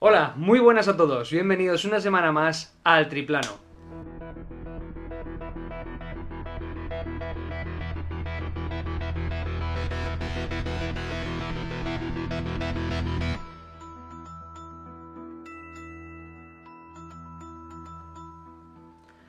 Hola, muy buenas a todos, bienvenidos una semana más al Triplano.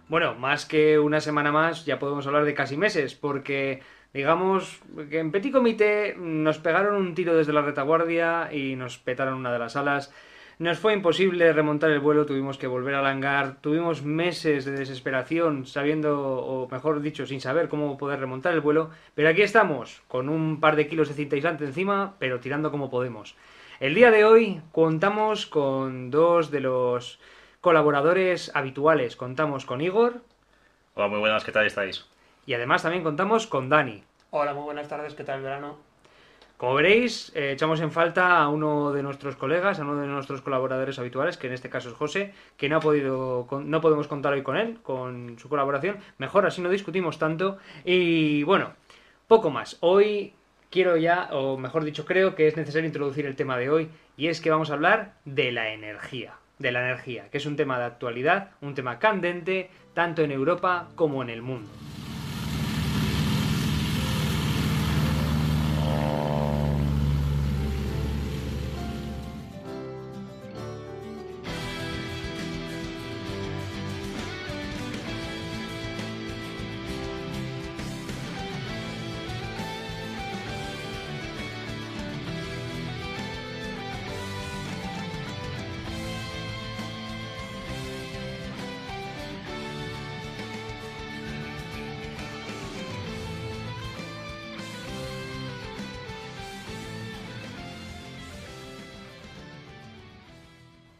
Bueno, más que una semana más, ya podemos hablar de casi meses, porque digamos que en Petit Comité nos pegaron un tiro desde la retaguardia y nos petaron una de las alas. Nos fue imposible remontar el vuelo, tuvimos que volver al hangar, tuvimos meses de desesperación sabiendo, o mejor dicho, sin saber cómo poder remontar el vuelo, pero aquí estamos, con un par de kilos de cinta aislante encima, pero tirando como podemos. El día de hoy contamos con dos de los colaboradores habituales. Contamos con Igor Hola, muy buenas, ¿qué tal estáis? y además también contamos con Dani. Hola, muy buenas tardes, ¿qué tal el verano? Como veréis, eh, echamos en falta a uno de nuestros colegas, a uno de nuestros colaboradores habituales, que en este caso es José, que no ha podido, no podemos contar hoy con él, con su colaboración. Mejor así no discutimos tanto. Y bueno, poco más. Hoy quiero ya, o mejor dicho, creo que es necesario introducir el tema de hoy, y es que vamos a hablar de la energía. De la energía, que es un tema de actualidad, un tema candente, tanto en Europa como en el mundo.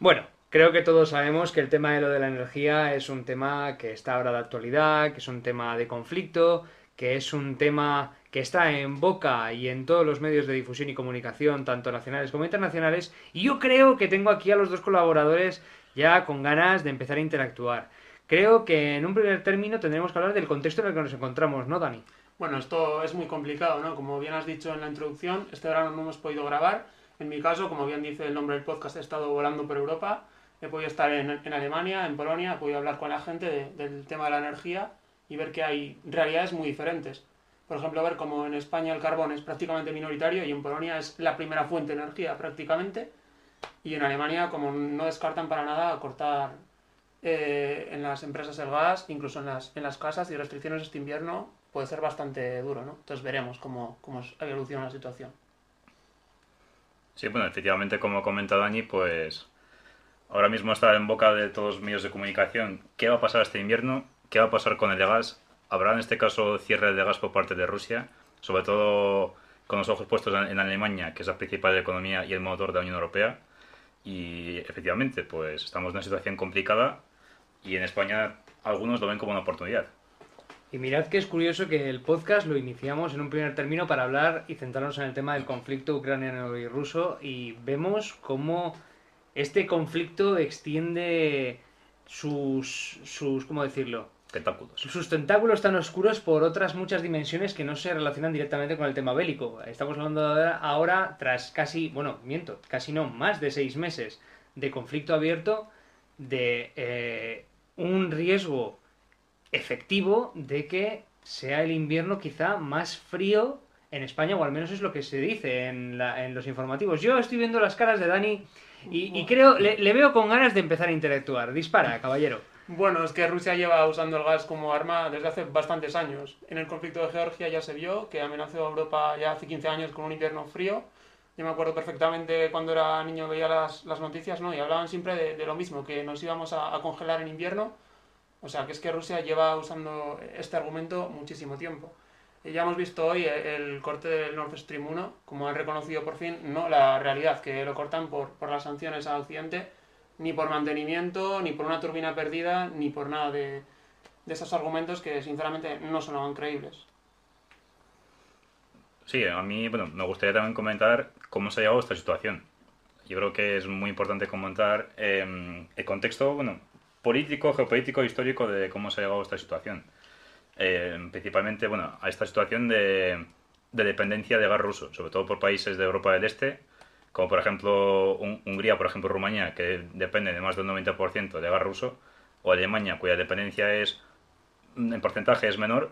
Bueno, creo que todos sabemos que el tema de lo de la energía es un tema que está ahora de actualidad, que es un tema de conflicto, que es un tema que está en boca y en todos los medios de difusión y comunicación, tanto nacionales como internacionales, y yo creo que tengo aquí a los dos colaboradores ya con ganas de empezar a interactuar. Creo que en un primer término tendremos que hablar del contexto en el que nos encontramos, ¿no, Dani? Bueno, esto es muy complicado, ¿no? Como bien has dicho en la introducción, este verano no hemos podido grabar. En mi caso, como bien dice el nombre del podcast, he estado volando por Europa. He podido estar en, Alemania, en Polonia, he podido hablar con la gente de- del tema de la energía y ver que hay realidades muy diferentes. Por ejemplo, ver cómo en España el carbón es prácticamente minoritario y en Polonia es la primera fuente de energía prácticamente. Y en Alemania, como no descartan para nada cortar eh, en las empresas el gas, incluso en las, en las casas y restricciones este invierno puede ser bastante duro, ¿no? Entonces veremos cómo, cómo evoluciona la situación. Sí, bueno, efectivamente, como comenta Dani, pues ahora mismo está en boca de todos los medios de comunicación qué va a pasar este invierno, qué va a pasar con el de gas. Habrá en este caso cierre de gas por parte de Rusia, sobre todo con los ojos puestos en Alemania, que es la principal economía y el motor de la Unión Europea. Y efectivamente, pues estamos en una situación complicada y en España algunos lo ven como una oportunidad. Y mirad que es curioso que el podcast lo iniciamos en un primer término para hablar y centrarnos en el tema del conflicto ucraniano y ruso y vemos cómo este conflicto extiende sus, sus ¿cómo decirlo? Tentáculos. Sus tentáculos tan oscuros por otras muchas dimensiones que no se relacionan directamente con el tema bélico. Estamos hablando ahora, tras casi, bueno, miento, casi no, más de seis meses de conflicto abierto, de eh, un riesgo efectivo de que sea el invierno quizá más frío en España, o al menos es lo que se dice en, la- en los informativos. Yo estoy viendo las caras de Dani y, y creo, le, le veo con ganas de empezar a interactuar. Dispara, caballero. Bueno, es que Rusia lleva usando el gas como arma desde hace bastantes años. En el conflicto de Georgia ya se vio que amenazó a Europa ya hace 15 años con un invierno frío. Yo me acuerdo perfectamente cuando era niño veía las, las noticias, ¿no? Y hablaban siempre de, de lo mismo, que nos íbamos a, a congelar en invierno. O sea, que es que Rusia lleva usando este argumento muchísimo tiempo. Y ya hemos visto hoy el, corte del Nord Stream 1, como han reconocido por fin, no la realidad, que lo cortan por, por las sanciones a Occidente, ni por mantenimiento, ni por una turbina perdida, ni por nada de, de esos argumentos que sinceramente no sonaban creíbles. Sí, a mí, bueno, me gustaría también comentar cómo se ha llegado a esta situación. Yo creo que es muy importante comentar eh, el contexto, bueno, político, geopolítico, histórico de cómo se ha llegado a esta situación. Eh, principalmente, bueno, a esta situación de, de dependencia de gas ruso, sobre todo por países de Europa del Este, como por ejemplo Hungría, por ejemplo Rumanía, que depende de más del 90% de gas ruso, o Alemania, cuya dependencia es en porcentaje es menor,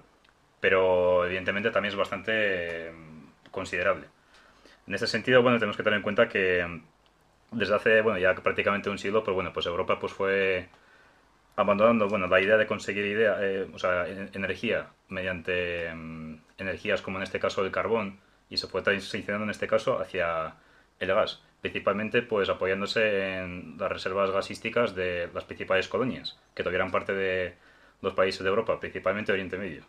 pero evidentemente también es bastante mm, considerable. En ese sentido, bueno, tenemos que tener en cuenta que mm, desde hace, bueno, ya prácticamente un siglo, pues bueno, pues Europa pues fue abandonando, bueno, la idea de conseguir idea, eh, energía mediante mm, energías como en este caso el carbón y se fue transicionando en este caso hacia el gas, principalmente pues apoyándose en las reservas gasísticas de las principales colonias, que todavía eran parte de los países de Europa, principalmente Oriente Medio.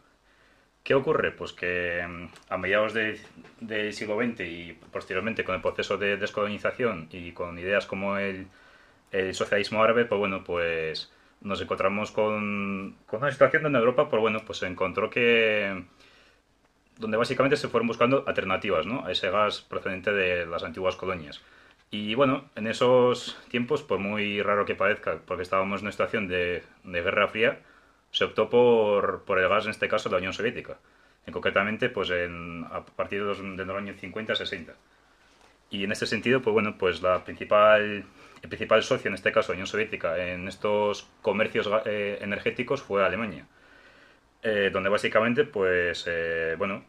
¿Qué ocurre? Pues que mm, a mediados del siglo XX y posteriormente con el proceso de descolonización y con ideas como el socialismo árabe, pues bueno, pues nos encontramos con, con, una situación donde Europa, pues bueno, pues se encontró que donde básicamente se fueron buscando alternativas ¿no? a ese gas procedente de las antiguas colonias. Y bueno, en esos tiempos, por muy raro que parezca, porque estábamos en una situación de, de Guerra Fría, se optó por, por, el gas, en este caso, de la Unión Soviética. En concretamente, pues en, a partir de los, de los años 50-60. Y en este sentido, pues bueno, pues la principal el principal socio, en este caso la Unión Soviética, en estos comercios eh, energéticos fue Alemania, eh, donde básicamente, pues, eh, bueno,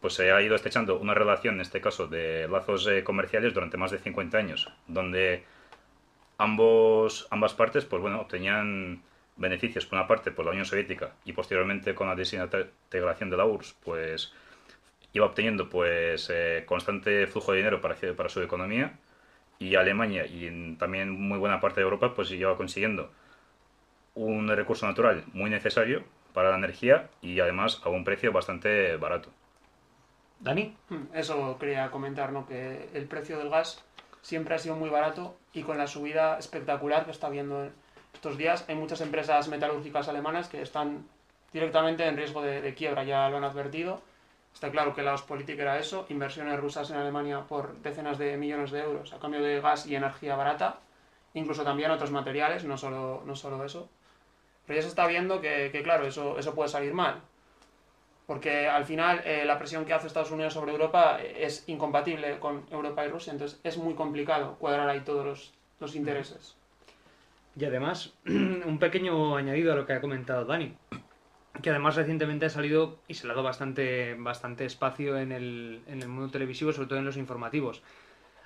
pues se ha ido estrechando una relación, en este caso, de lazos comerciales durante más de 50 años, donde ambos, ambas partes, pues bueno, obtenían beneficios, por una parte, por la Unión Soviética y posteriormente con la desintegración de la URSS, pues iba obteniendo pues constante flujo de dinero para su economía y Alemania y en también muy buena parte de Europa pues lleva consiguiendo un recurso natural muy necesario para la energía y además a un precio bastante barato. Dani. Hmm, eso quería comentar, ¿no? Que el precio del gas siempre ha sido muy barato y con la subida espectacular que está habiendo estos días, hay muchas empresas metalúrgicas alemanas que están directamente en riesgo de, de quiebra, ya lo han advertido Está claro que la política era eso, inversiones rusas en Alemania por decenas de millones de euros a cambio de gas y energía barata, incluso también otros materiales, no solo, no solo eso. Pero ya se está viendo que, que claro, eso, eso puede salir mal. Porque al final eh, la presión que hace Estados Unidos sobre Europa es incompatible con Europa y Rusia, entonces es muy complicado cuadrar ahí todos los, los intereses. Y además, un pequeño añadido a lo que ha comentado Dani que además recientemente ha salido y se le ha dado bastante, bastante espacio en el, en el mundo televisivo, sobre todo en los informativos.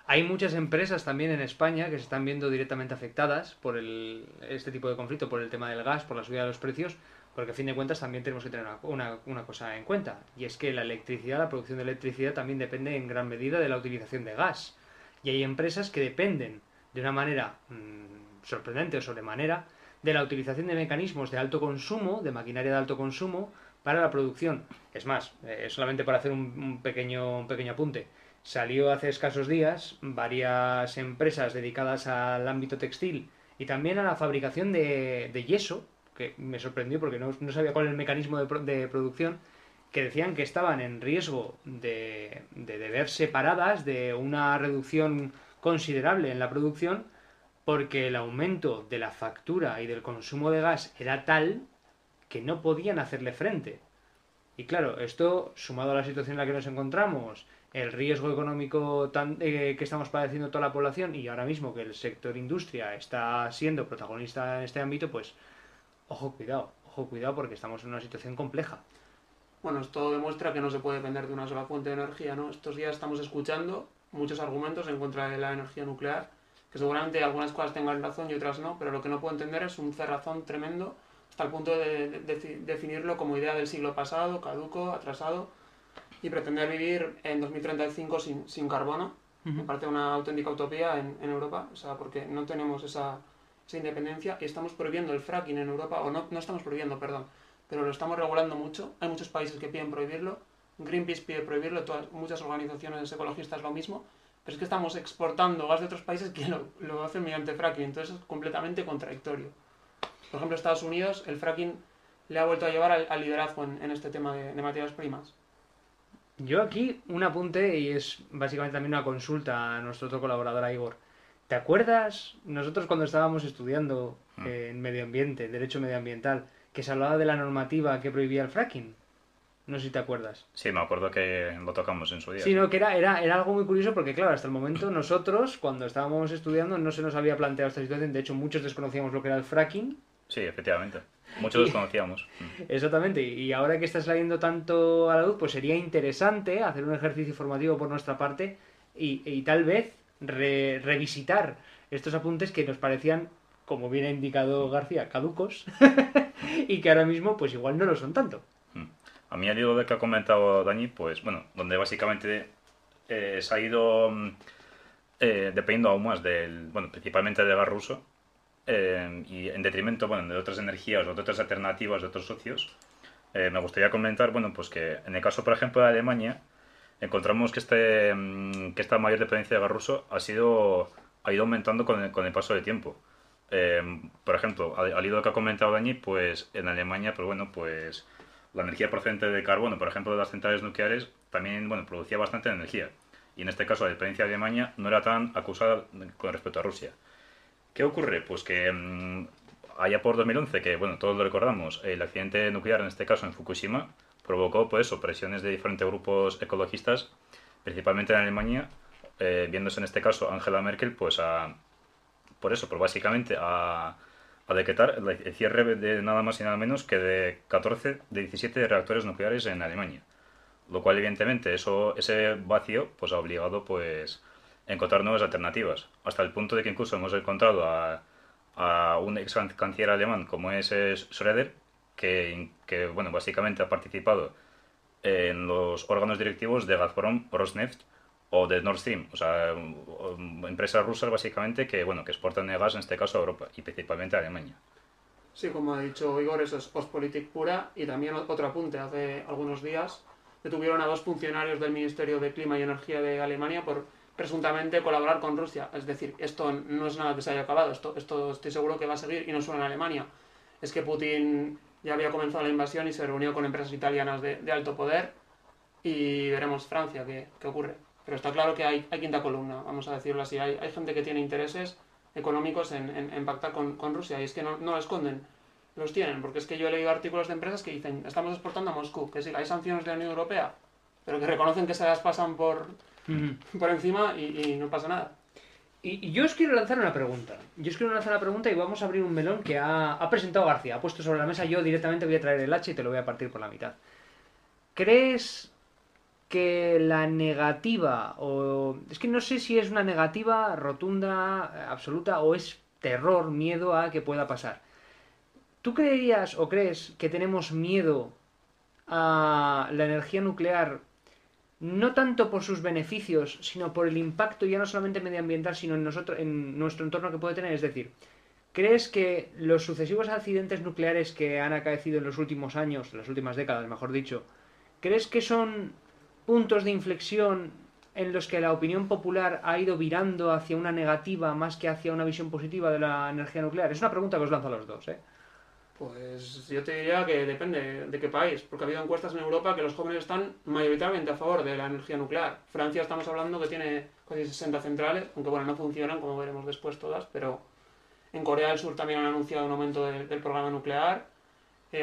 Hay muchas empresas también en España que se están viendo directamente afectadas por el, este tipo de conflicto, por el tema del gas, por la subida de los precios, porque a fin de cuentas también tenemos que tener una, una, cosa en cuenta, y es que la electricidad, la producción de electricidad también depende en gran medida de la utilización de gas. Y hay empresas que dependen de una manera mmm, sorprendente o sobremanera de la utilización de mecanismos de alto consumo, de maquinaria de alto consumo, para la producción. Es más, eh, solamente para hacer un, pequeño, un pequeño apunte, salió hace escasos días varias empresas dedicadas al ámbito textil y también a la fabricación de, de yeso, que me sorprendió porque no, no, sabía cuál era el mecanismo de, de, producción, que decían que estaban en riesgo de, de, de ver separadas de una reducción considerable en la producción porque el aumento de la factura y del consumo de gas era tal que no podían hacerle frente. Y claro, esto sumado a la situación en la que nos encontramos, el riesgo económico tan, eh, que estamos padeciendo toda la población y ahora mismo que el sector industria está siendo protagonista en este ámbito, pues ojo cuidado, ojo cuidado porque estamos en una situación compleja. Bueno, esto demuestra que no se puede depender de una sola fuente de energía, ¿no? Estos días estamos escuchando muchos argumentos en contra de la energía nuclear que seguramente algunas cosas tengan razón y otras no, pero lo que no puedo entender es un cerrazón tremendo hasta el punto de, de, de definirlo como idea del siglo pasado, caduco, atrasado, y pretender vivir en 2035 sin, sin carbono. Uh -huh. Me parece una auténtica utopía en, en, Europa, o sea, porque no tenemos esa, esa, independencia y estamos prohibiendo el fracking en Europa, o no, no estamos prohibiendo, perdón, pero lo estamos regulando mucho. Hay muchos países que piden prohibirlo, Greenpeace pide prohibirlo, todas, muchas organizaciones ecologistas lo mismo, pero es que estamos exportando gas de otros países que lo, lo hacen mediante fracking, entonces es completamente contradictorio. Por ejemplo, Estados Unidos, el fracking le ha vuelto a llevar al, al liderazgo en, en, este tema de, de, materias primas. Yo aquí un apunte y es básicamente también una consulta a nuestro otro colaborador, a Igor. ¿Te acuerdas nosotros cuando estábamos estudiando eh, en medio ambiente, derecho medioambiental, que se hablaba de la normativa que prohibía el fracking? No sé si te acuerdas. Sí, me acuerdo que lo tocamos en su día. Sí, no, que era, era, era algo muy curioso porque, claro, hasta el momento nosotros, cuando estábamos estudiando, no se nos había planteado esta situación. De hecho, muchos desconocíamos lo que era el fracking. Sí, efectivamente. Muchos los conocíamos. Mm. Exactamente, y ahora que está saliendo tanto a la luz, pues sería interesante hacer un ejercicio formativo por nuestra parte y, y tal vez re- revisitar estos apuntes que nos parecían, como bien ha indicado García, caducos y que ahora mismo pues igual no lo son tanto. A mí al hilo de que ha comentado Dani, pues bueno, donde básicamente eh, se ha ido mm, eh, dependiendo aún más del, bueno, principalmente del gas ruso eh, y en detrimento, bueno, de otras energías o de otras alternativas de otros socios, eh, me gustaría comentar, bueno, pues que en el caso, por ejemplo, de Alemania, encontramos que, este, mm, que esta mayor dependencia de gas ruso ha, sido, ha ido aumentando con el, con el paso del tiempo. Eh, por ejemplo, al, al hilo que ha comentado Dani, pues en Alemania, pues bueno, pues la energía procedente de carbono, por ejemplo, de las centrales nucleares, también bueno, producía bastante energía. Y en este caso, la dependencia de Alemania no era tan acusada con respecto a Rusia. ¿Qué ocurre? Pues que mm, allá por 2011, que bueno, todos lo recordamos, el accidente nuclear, en este caso en Fukushima, provocó pues eso, presiones de diferentes grupos ecologistas, principalmente en Alemania, eh, viéndose en este caso Angela Merkel, pues a, por eso, pues básicamente a, a decretar el cierre de nada más y nada menos que de 14 de 17 reactores nucleares en Alemania. Lo cual, evidentemente, eso, ese vacío pues, ha obligado pues, a encontrar nuevas alternativas. Hasta el punto de que incluso hemos encontrado a, a un ex canciller alemán como es Schröder, que, que bueno, básicamente ha participado en los órganos directivos de Gazprom, Rosneft o de Nord Stream, o sea, empresas rusas básicamente que, bueno, que exportan el gas en este caso a Europa y principalmente a Alemania. Sí, como ha dicho Igor, eso es Ostpolitik pura. Y también otro apunte, hace algunos días detuvieron a dos funcionarios del Ministerio de Clima y Energía de Alemania por presuntamente colaborar con Rusia. Es decir, esto no es nada que se haya acabado, esto, esto estoy seguro que va a seguir y no solo en Alemania. Es que Putin ya había comenzado la invasión y se reunió con empresas italianas de, de alto poder y veremos Francia qué, qué ocurre. Pero está claro que hay, hay quinta columna, vamos a decirlo así. Hay, hay gente que tiene intereses económicos en, en, en pactar con, con, Rusia y es que no, no lo esconden, los tienen, porque es que yo he leído artículos de empresas que dicen, estamos exportando a Moscú, que sí, hay sanciones de la Unión Europea, pero que reconocen que se las pasan por, por encima y, y no pasa nada. Y, y yo os quiero lanzar una pregunta. Yo os quiero lanzar una pregunta y vamos a abrir un melón que ha, ha presentado García. Ha puesto sobre la mesa. Yo directamente voy a traer el hacha y te lo voy a partir por la mitad. ¿Crees que la negativa, o es que no sé si es una negativa rotunda, absoluta, o es terror, miedo a que pueda pasar? ¿Tú creerías o crees que tenemos miedo a la energía nuclear no tanto por sus beneficios, sino por el impacto ya no solamente medioambiental, sino en, nosotros, en nuestro entorno que puede tener. Es decir, ¿crees que los sucesivos accidentes nucleares que han acaecido en los últimos años, en las últimas décadas, mejor dicho, ¿crees que son puntos de inflexión en los que la opinión popular ha ido virando hacia una negativa más que hacia una visión positiva de la energía nuclear? Es una pregunta que os lanzo a los dos, ¿eh? Pues yo te diría que depende de qué país, porque ha habido encuestas en Europa que los jóvenes están mayoritariamente a favor de la energía nuclear. Francia estamos hablando que tiene casi 60 centrales, aunque bueno, no funcionan, como veremos después todas, pero en Corea del Sur también han anunciado un aumento de, del programa nuclear.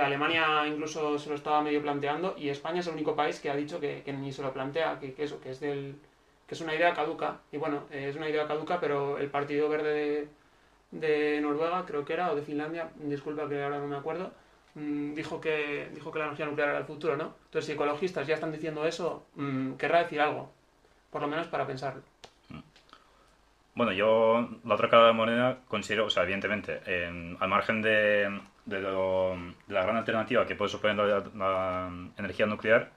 Alemania incluso se lo estaba medio planteando y España es el único país que ha dicho que, ni se lo plantea, que, eso, que es del que es una idea caduca. Y bueno, eh, es una idea caduca, pero el Partido Verde de, Noruega, creo que era, o de Finlandia, disculpa que ahora no me acuerdo, mmm, dijo, que, dijo que la energía nuclear era el futuro, ¿no? Entonces, si ecologistas ya están diciendo eso, mmm, querrá decir algo, por lo menos para pensarlo. Bueno, yo la otra cara de moneda considero, o sea, evidentemente, al margen de, de, lo, de, la gran alternativa que puede suponer la, la energía nuclear,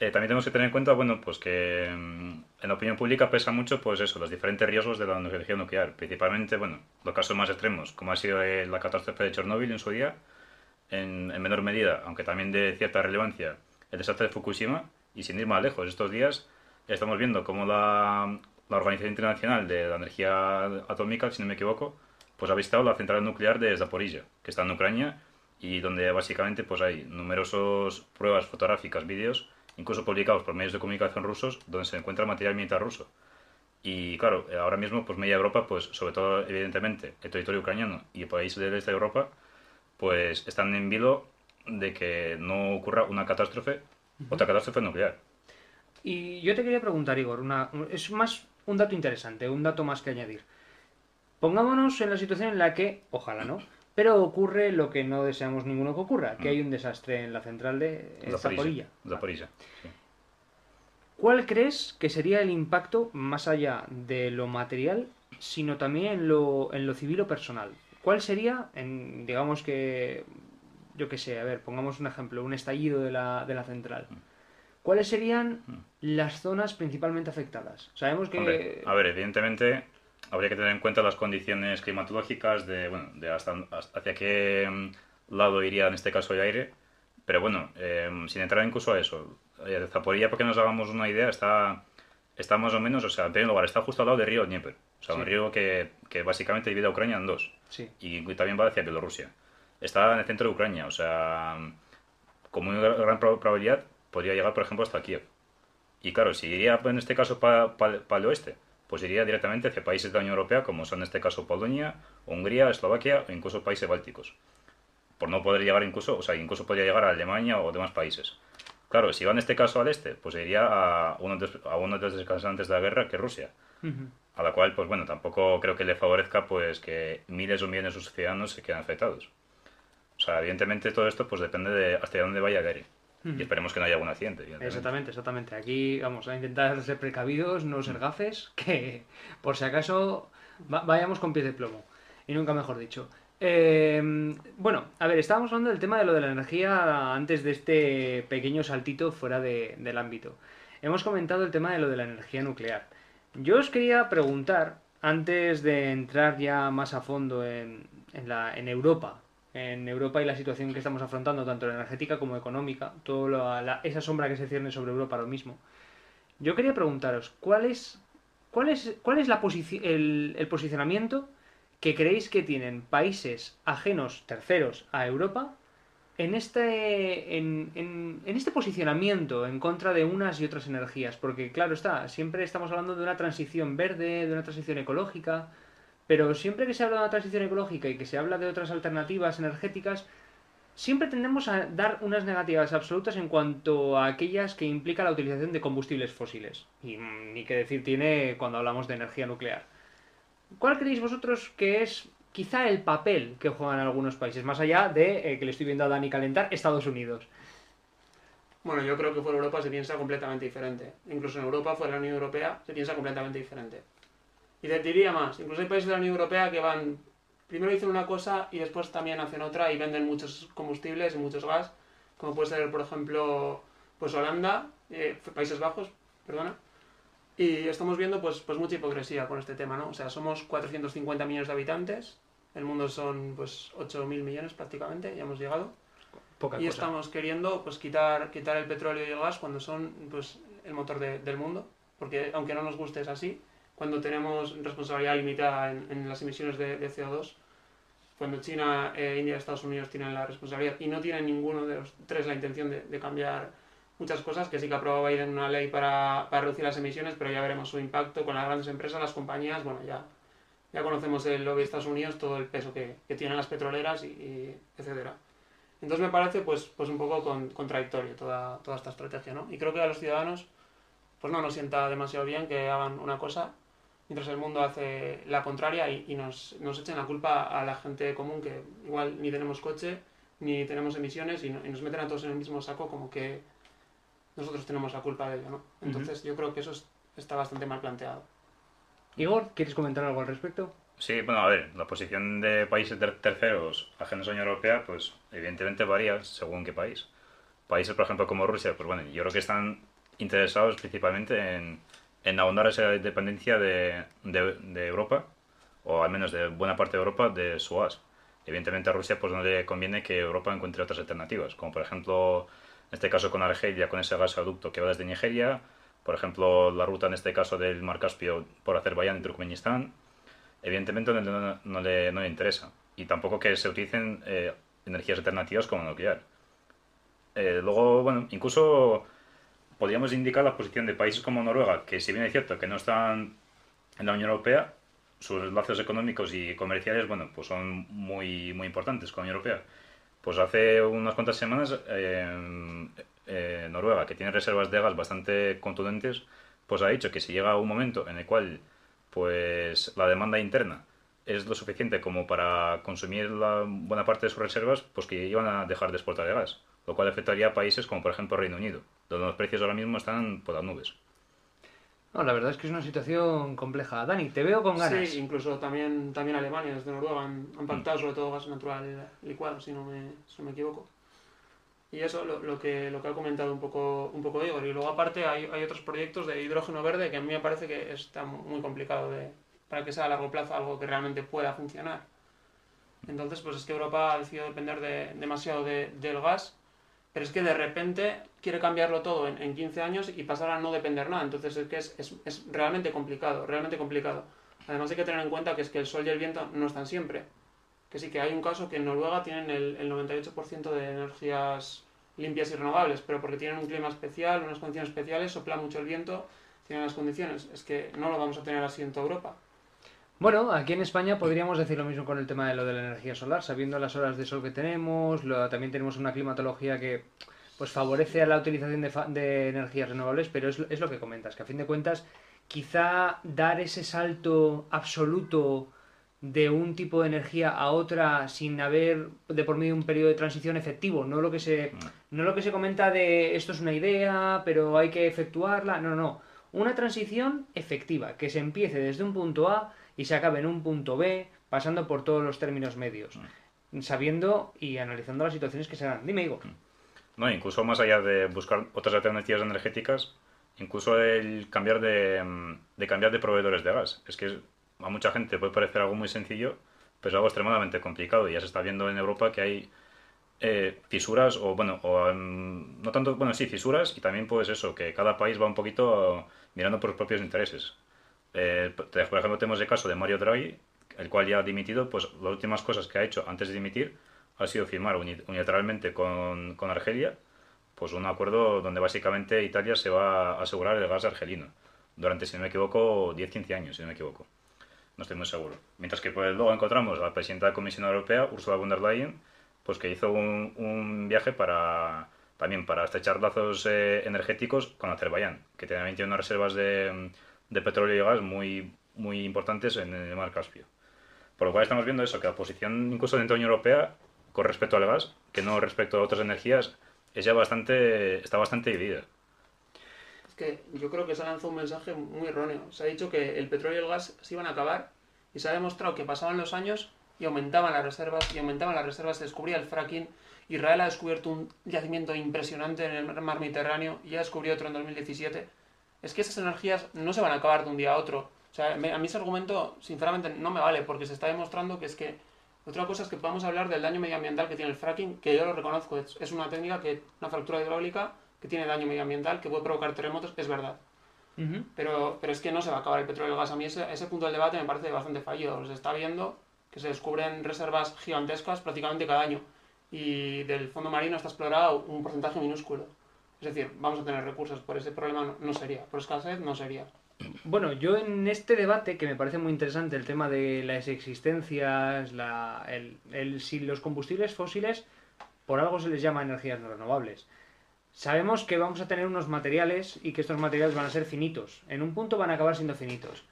eh, también tenemos que tener en cuenta, bueno, pues que en la opinión pública pesa mucho, pues eso, los diferentes riesgos de la energía nuclear. Principalmente, bueno, los casos más extremos, como ha sido la catástrofe de Chernóbil en su día, en, en, menor medida, aunque también de cierta relevancia, el desastre de Fukushima, y sin ir más lejos, estos días estamos viendo cómo la, la Organización Internacional de la Energía Atómica, si no me equivoco, pues ha visitado la central nuclear de Zaporilla, que está en Ucrania, y donde básicamente pues hay numerosas pruebas fotográficas, vídeos, incluso publicados por medios de comunicación rusos, donde se encuentra material militar ruso. Y claro, ahora mismo, pues media Europa, pues sobre todo, evidentemente, el territorio ucraniano y países del este de Europa, pues están en vilo de que no ocurra una catástrofe otra catástrofe nuclear. Y yo te quería preguntar, Igor, una, es más un dato interesante, un dato más que añadir. Pongámonos en la situación en la que, ojalá no, pero ocurre lo que no deseamos ninguno que ocurra, que hay un desastre en la central de Zaporilla. Zaporilla, sí. ¿Cuál crees que sería el impacto más allá de lo material, sino también en lo, en lo civil o personal? ¿Cuál sería, en, digamos que, yo qué sé, a ver, pongamos un ejemplo, un estallido de la, de la central? Mm. ¿Cuáles serían Mm. las zonas principalmente afectadas? Sabemos que... Hombre, a ver, evidentemente habría que tener en cuenta las condiciones climatológicas de, bueno, de hasta, hasta- hacia qué mm, lado iría en este caso el aire. Pero bueno, eh, sin entrar incluso a eso, eh, Zaporilla, para que nos hagamos una idea, está, está más o menos, o sea, en primer lugar, está justo al lado del río Dnieper. O sea, un río que, que básicamente divide a Ucrania en dos. Sí. y también va hacia Bielorrusia. Está en el centro de Ucrania, o sea, como una gran prob- probabilidad podría llegar, por ejemplo, hasta Kiev. Y claro, si iría en este caso para el oeste, pues iría directamente hacia países de la Unión Europea, como son en este caso Polonia, Hungría, Eslovaquia o incluso países bálticos. Por no poder llegar incluso, o sea, incluso podría llegar a Alemania o demás países. Claro, si va en este caso al este, pues iría a uno de, a uno de los descansantes de la guerra, que es Rusia a la cual, pues bueno, tampoco creo que le favorezca pues que miles o millones de sus ciudadanos se queden afectados. O sea, evidentemente todo esto pues depende de hasta dónde vaya. Ujú. Y esperemos que no haya algún accidente. Exactamente, exactamente. Aquí vamos a intentar ser precavidos, no ser gafes, que por si acaso va- vayamos con pies de plomo. Y nunca mejor dicho. Eh, bueno, a ver, estábamos hablando del tema de lo de la energía antes de este pequeño saltito fuera de- del ámbito. Hemos comentado el tema de lo de la energía nuclear. Yo os quería preguntar, antes de entrar ya más a fondo en, en la, en Europa, en Europa y la situación que estamos afrontando, tanto energética como económica, toda esa sombra que se cierne sobre Europa ahora mismo. Yo quería preguntaros, ¿cuál es, cuál es, cuál es la posici- el, posicionamiento que creéis que tienen países ajenos, terceros a Europa, en este, en este posicionamiento en contra de unas y otras energías? Porque claro está, siempre estamos hablando de una transición verde, de una transición ecológica, pero siempre que se habla de una transición ecológica y que se habla de otras alternativas energéticas, siempre tendemos a dar unas negativas absolutas en cuanto a aquellas que implica la utilización de combustibles fósiles. Y mm, ni qué decir tiene cuando hablamos de energía nuclear. ¿Cuál creéis vosotros que es quizá el papel que juegan algunos países, más allá de eh, que le estoy viendo a Dani calentar Estados Unidos? Bueno, yo creo que fuera Europa se piensa completamente diferente. Incluso en Europa, fuera de la Unión Europea, se piensa completamente diferente. Y te diría más, incluso hay países de la Unión Europea que van, primero dicen una cosa y después también hacen otra y venden muchos combustibles y muchos gas, como puede ser, por ejemplo, pues Holanda, eh, Países Bajos, perdona. Y estamos viendo pues, pues mucha hipocresía con este tema, ¿no? O sea, somos 450 millones de habitantes, el mundo son pues 8.000 millones prácticamente, ya hemos llegado Poca y cosa. estamos queriendo pues quitar quitar el petróleo y el gas cuando son pues el motor de- del mundo porque aunque no nos guste es así cuando tenemos responsabilidad limitada en, las emisiones de, de CO2 cuando China, eh, India y Estados Unidos tienen la responsabilidad y no tienen ninguno de los tres la intención de, cambiar muchas cosas que sí que aprobó Biden una ley para, reducir las emisiones pero ya veremos su impacto con las grandes empresas, las compañías, bueno ya ya conocemos el lobby de Estados Unidos, todo el peso que, que tienen las petroleras y, y etcétera. Entonces me parece pues, pues un poco con- contradictorio toda, toda esta estrategia, ¿no? Y creo que a los ciudadanos pues no nos sienta demasiado bien que hagan una cosa mientras el mundo hace la contraria y, y nos, nos echen la culpa a la gente común que igual ni tenemos coche ni tenemos emisiones y, no- y nos meten a todos en el mismo saco como que nosotros tenemos la culpa de ello, ¿no? Entonces yo creo que eso es- está bastante mal planteado. Igor, ¿quieres comentar algo al respecto? Sí, bueno, a ver, la posición de países ter- terceros ajenos a la Unión Europea, pues evidentemente varía según qué país. Países, por ejemplo, como Rusia, pues bueno, yo creo que están interesados principalmente en, en ahondar esa dependencia de, de- Europa, o al menos de buena parte de Europa, de su gas. Evidentemente a Rusia pues no le conviene que Europa encuentre otras alternativas, como por ejemplo, en este caso con Argelia, con ese gasoducto que va desde Nigeria, por ejemplo, la ruta en este caso del Mar Caspio por Azerbaiyán y Turkmenistán, evidentemente no, no- no le, no le interesa. Y tampoco que se utilicen eh, energías alternativas como nuclear. Eh, luego, bueno, incluso podríamos indicar la posición de países como Noruega, que si bien es cierto que no están en la Unión Europea, sus lazos económicos y comerciales, bueno, pues son muy, muy importantes con la Unión Europea. Pues hace unas cuantas semanas eh, eh, Noruega, que tiene reservas de gas bastante contundentes, pues ha dicho que si llega un momento en el cual pues la demanda interna es lo suficiente como para consumir la buena parte de sus reservas, pues que iban a dejar de exportar de gas, lo cual afectaría a países como por ejemplo Reino Unido, donde los precios ahora mismo están por las nubes. No, la verdad es que es una situación compleja. Dani, te veo con ganas. Sí, incluso también, también Alemania, desde Noruega, han, han pactado sobre todo gas natural licuado, si no me, si no me equivoco. Y eso, lo, lo, que, lo que ha comentado un poco, un poco Igor. Y luego aparte hay, hay otros proyectos de hidrógeno verde que a mí me parece que está muy complicado de, para que sea a largo plazo algo que realmente pueda funcionar. Entonces, pues es que Europa ha decidido depender de, demasiado de, del gas, pero es que de repente quiere cambiarlo todo en, en 15 años y pasar a no depender nada. Entonces es que es, es, es realmente complicado, realmente complicado. Además hay que tener en cuenta que es que el sol y el viento no están siempre. Que sí que hay un caso que en Noruega tienen el, el 98% de energías limpias y renovables, pero porque tienen un clima especial, unas condiciones especiales, sopla mucho el viento, tienen las condiciones. Es que no lo vamos a tener así en toda Europa. Bueno, aquí en España podríamos decir lo mismo con el tema de lo de la energía solar, sabiendo las horas de sol que tenemos, lo, también tenemos una climatología que pues favorece a la utilización de, de energías renovables, pero es, es, lo que comentas, que a fin de cuentas quizá dar ese salto absoluto de un tipo de energía a otra sin haber de por medio un periodo de transición efectivo, no lo que se no lo que se comenta de esto es una idea, pero hay que efectuarla, no, no, una transición efectiva, que se empiece desde un punto A y se acabe en un punto B, pasando por todos los términos medios, sabiendo y analizando las situaciones que se dan. Dime, Igor. No, incluso más allá de buscar otras alternativas energéticas, incluso el cambiar de, de cambiar de proveedores de gas. Es que a mucha gente puede parecer algo muy sencillo, pero es algo extremadamente complicado. Ya se está viendo en Europa que hay eh, fisuras, o bueno, o, um, no tanto, bueno, sí, fisuras, y también pues eso, que cada país va un poquito mirando por sus propios intereses. Eh, por ejemplo, tenemos el caso de Mario Draghi, el cual ya ha dimitido, pues las últimas cosas que ha hecho antes de dimitir ha sido firmar unilateralmente con, con Argelia pues un acuerdo donde básicamente Italia se va a asegurar el gas argelino durante, si no me equivoco, 10-15 años, si no me equivoco. No estoy muy seguro. Mientras que pues, luego encontramos a la presidenta de la Comisión Europea, Ursula von der Leyen, pues que hizo un, un viaje para también para estrechar lazos eh, energéticos con Azerbaiyán, que tiene unas reservas de, de petróleo y gas muy, muy importantes en el mar Caspio. Por lo cual estamos viendo eso, que la posición incluso dentro de la Unión Europea con respecto al gas, que no respecto a otras energías, es ya bastante, está bastante dividida. Es que yo creo que se ha lanzado un mensaje muy erróneo. Se ha dicho que el petróleo y el gas se iban a acabar y se ha demostrado que pasaban los años y aumentaban las reservas y aumentaban las reservas, se descubría el fracking. Israel ha descubierto un yacimiento impresionante en el mar Mediterráneo y ya descubrió otro en 2017. Es que esas energías no se van a acabar de un día a otro. O sea, a mí ese argumento, sinceramente, no me vale porque se está demostrando que es que otra cosa es que podamos hablar del daño medioambiental que tiene el fracking, que yo lo reconozco, es una técnica que, una fractura hidráulica que tiene daño medioambiental, que puede provocar terremotos, es verdad. Uh -huh. pero, pero es que no se va a acabar el petróleo y el gas. A mí ese, ese punto del debate me parece bastante fallido. Se está viendo que se descubren reservas gigantescas prácticamente cada año y del fondo marino está explorado un porcentaje minúsculo. Es decir, vamos a tener recursos, por ese problema no, sería, por escasez no sería. Bueno, yo en este debate, que me parece muy interesante el tema de las existencias, el, si los combustibles fósiles, por algo se les llama energías no renovables. Sabemos que vamos a tener unos materiales y que estos materiales van a ser finitos. En un punto van a acabar siendo finitos.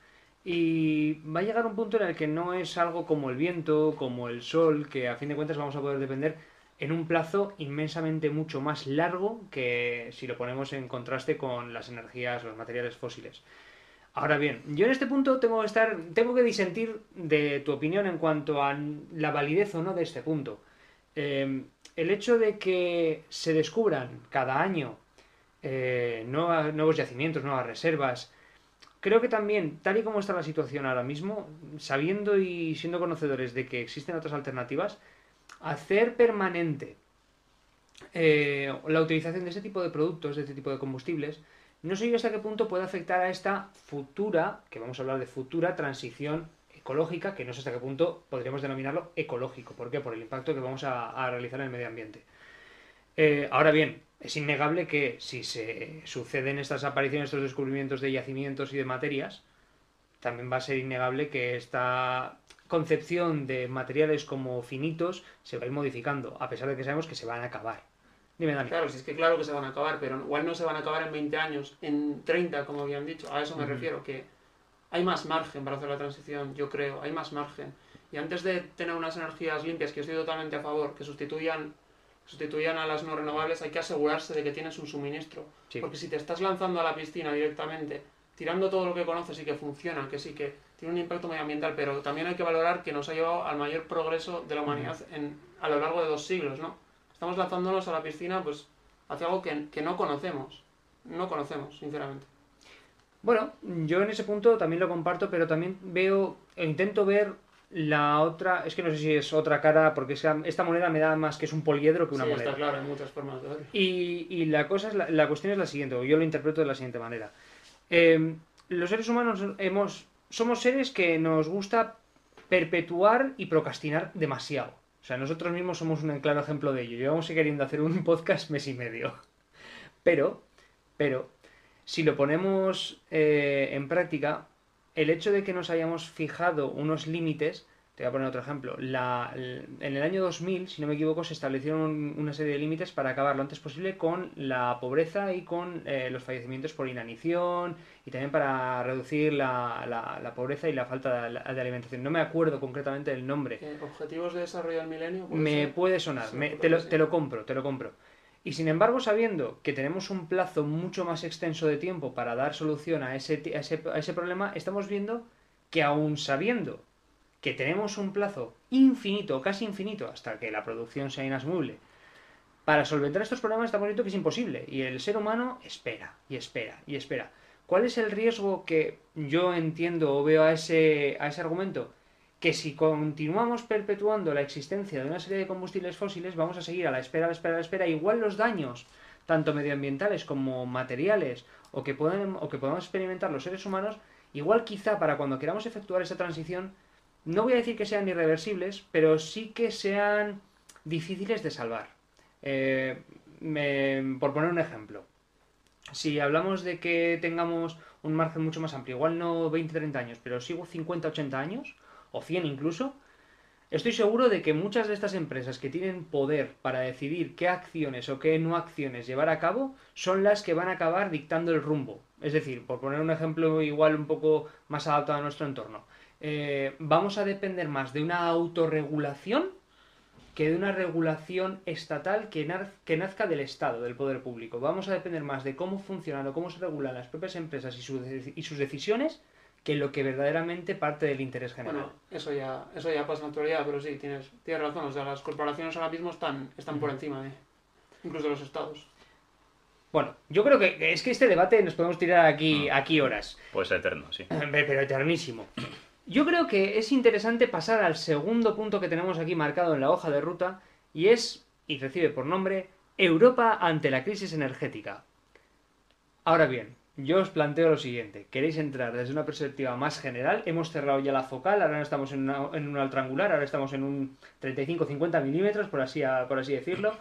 Y va a llegar un punto en el que no es algo como el viento, como el sol, que a fin de cuentas vamos a poder depender en un plazo inmensamente mucho más largo que si lo ponemos en contraste con las energías, los materiales fósiles. Ahora bien, yo en este punto tengo que estar, tengo que disentir de tu opinión en cuanto a la validez o no de este punto. Eh, el hecho de que se descubran cada año eh, nuevos yacimientos, nuevas reservas, creo que también, tal y como está la situación ahora mismo, sabiendo y siendo conocedores de que existen otras alternativas, hacer permanente eh, la utilización de este tipo de productos, de este tipo de combustibles, no sé yo hasta qué punto puede afectar a esta futura, que vamos a hablar de futura transición ecológica, que no sé hasta qué punto podríamos denominarlo ecológico. ¿Por qué? Por el impacto que vamos a, realizar en el medio ambiente. Eh, ahora bien, es innegable que si se suceden estas apariciones, estos descubrimientos de yacimientos y de materias, también va a ser innegable que esta concepción de materiales como finitos se va a ir modificando, a pesar de que sabemos que se van a acabar. Dime, Dani. Claro, si es que claro que se van a acabar, pero igual no se van a acabar en 20 años, en 30, como habían dicho. A eso me refiero, que hay más margen para hacer la transición, yo creo, hay más margen. Y antes de tener unas energías limpias, que estoy totalmente a favor, que sustituyan, sustituyan a las no renovables, hay que asegurarse de que tienes un suministro. Sí. Porque si te estás lanzando a la piscina directamente, tirando todo lo que conoces y que funciona, que sí que tiene un impacto medioambiental, pero también hay que valorar que nos ha llevado al mayor progreso de la humanidad en, a lo largo de dos siglos, ¿no? Estamos lanzándonos a la piscina, pues, hacia algo que, que no conocemos. No conocemos, sinceramente. Bueno, yo en ese punto también lo comparto, pero también veo, e intento ver la otra, es que no sé si es otra cara, porque esta moneda me da más que es un poliedro que una sí, moneda. está claro, hay muchas formas de verlo. Y, y la cosa es la, la cuestión es la siguiente, o yo lo interpreto de la siguiente manera. Eh, los seres humanos hemos, somos seres que nos gusta perpetuar y procrastinar demasiado. O sea, nosotros mismos somos un claro ejemplo de ello. Llevamos queriendo hacer un podcast mes y medio. Pero, pero, si lo ponemos eh, en práctica, el hecho de que nos hayamos fijado unos límites, te voy a poner otro ejemplo, la- en el año 2000, si no me equivoco, se establecieron una serie de límites para acabar lo antes posible con la pobreza y con eh, los fallecimientos por inanición y también para reducir la, la- la pobreza y la falta de, de alimentación. No me acuerdo concretamente del nombre. Eh, Objetivos de desarrollo del milenio. ¿puede Me ser? puede sonar, Sí, me- creo te, lo, te compro, te lo compro. Y sin embargo, sabiendo que tenemos un plazo mucho más extenso de tiempo para dar solución a ese, a ese, a ese problema, estamos viendo que aún sabiendo que tenemos un plazo infinito, casi infinito, hasta que la producción sea inasumible, para solventar estos problemas estamos viendo que es imposible. Y el ser humano espera, y espera, y espera. ¿Cuál es el riesgo que yo entiendo o veo a ese, a ese argumento? que si continuamos perpetuando la existencia de una serie de combustibles fósiles, vamos a seguir a la espera, a la espera, a la espera. Igual los daños, tanto medioambientales como materiales, o que, pueden, o que podamos experimentar los seres humanos, igual quizá para cuando queramos efectuar esa transición, no voy a decir que sean irreversibles, pero sí que sean difíciles de salvar. Eh, por poner un ejemplo, si hablamos de que tengamos un margen mucho más amplio, igual no 20-30 años, pero sí 50-80 años, o 100 incluso, estoy seguro de que muchas de estas empresas que tienen poder para decidir qué acciones o qué no acciones llevar a cabo son las que van a acabar dictando el rumbo. Es decir, por poner un ejemplo igual un poco más adaptado a nuestro entorno, eh, vamos a depender más de una autorregulación que de una regulación estatal que, naz- que nazca del Estado, del poder público. Vamos a depender más de cómo funcionan o cómo se regulan las propias empresas y, sus deci- y sus decisiones que lo que verdaderamente parte del interés general. Bueno, eso ya, eso ya pasa en la actualidad, pero sí, tienes, tienes razón. O sea, las corporaciones ahora mismo están, están por encima de incluso de los estados. Bueno, yo creo que que es que este debate nos podemos tirar aquí, aquí horas, Pues eterno, sí. pero eternísimo. Yo creo que es interesante pasar al segundo punto que tenemos aquí marcado en la hoja de ruta y es, y recibe por nombre, Europa ante la crisis energética. Ahora bien, yo os planteo lo siguiente. ¿Queréis entrar desde una perspectiva más general? Hemos cerrado ya la focal, ahora no estamos en, una, en un triangular, ahora estamos en un 35-50 milímetros, por así, por así decirlo.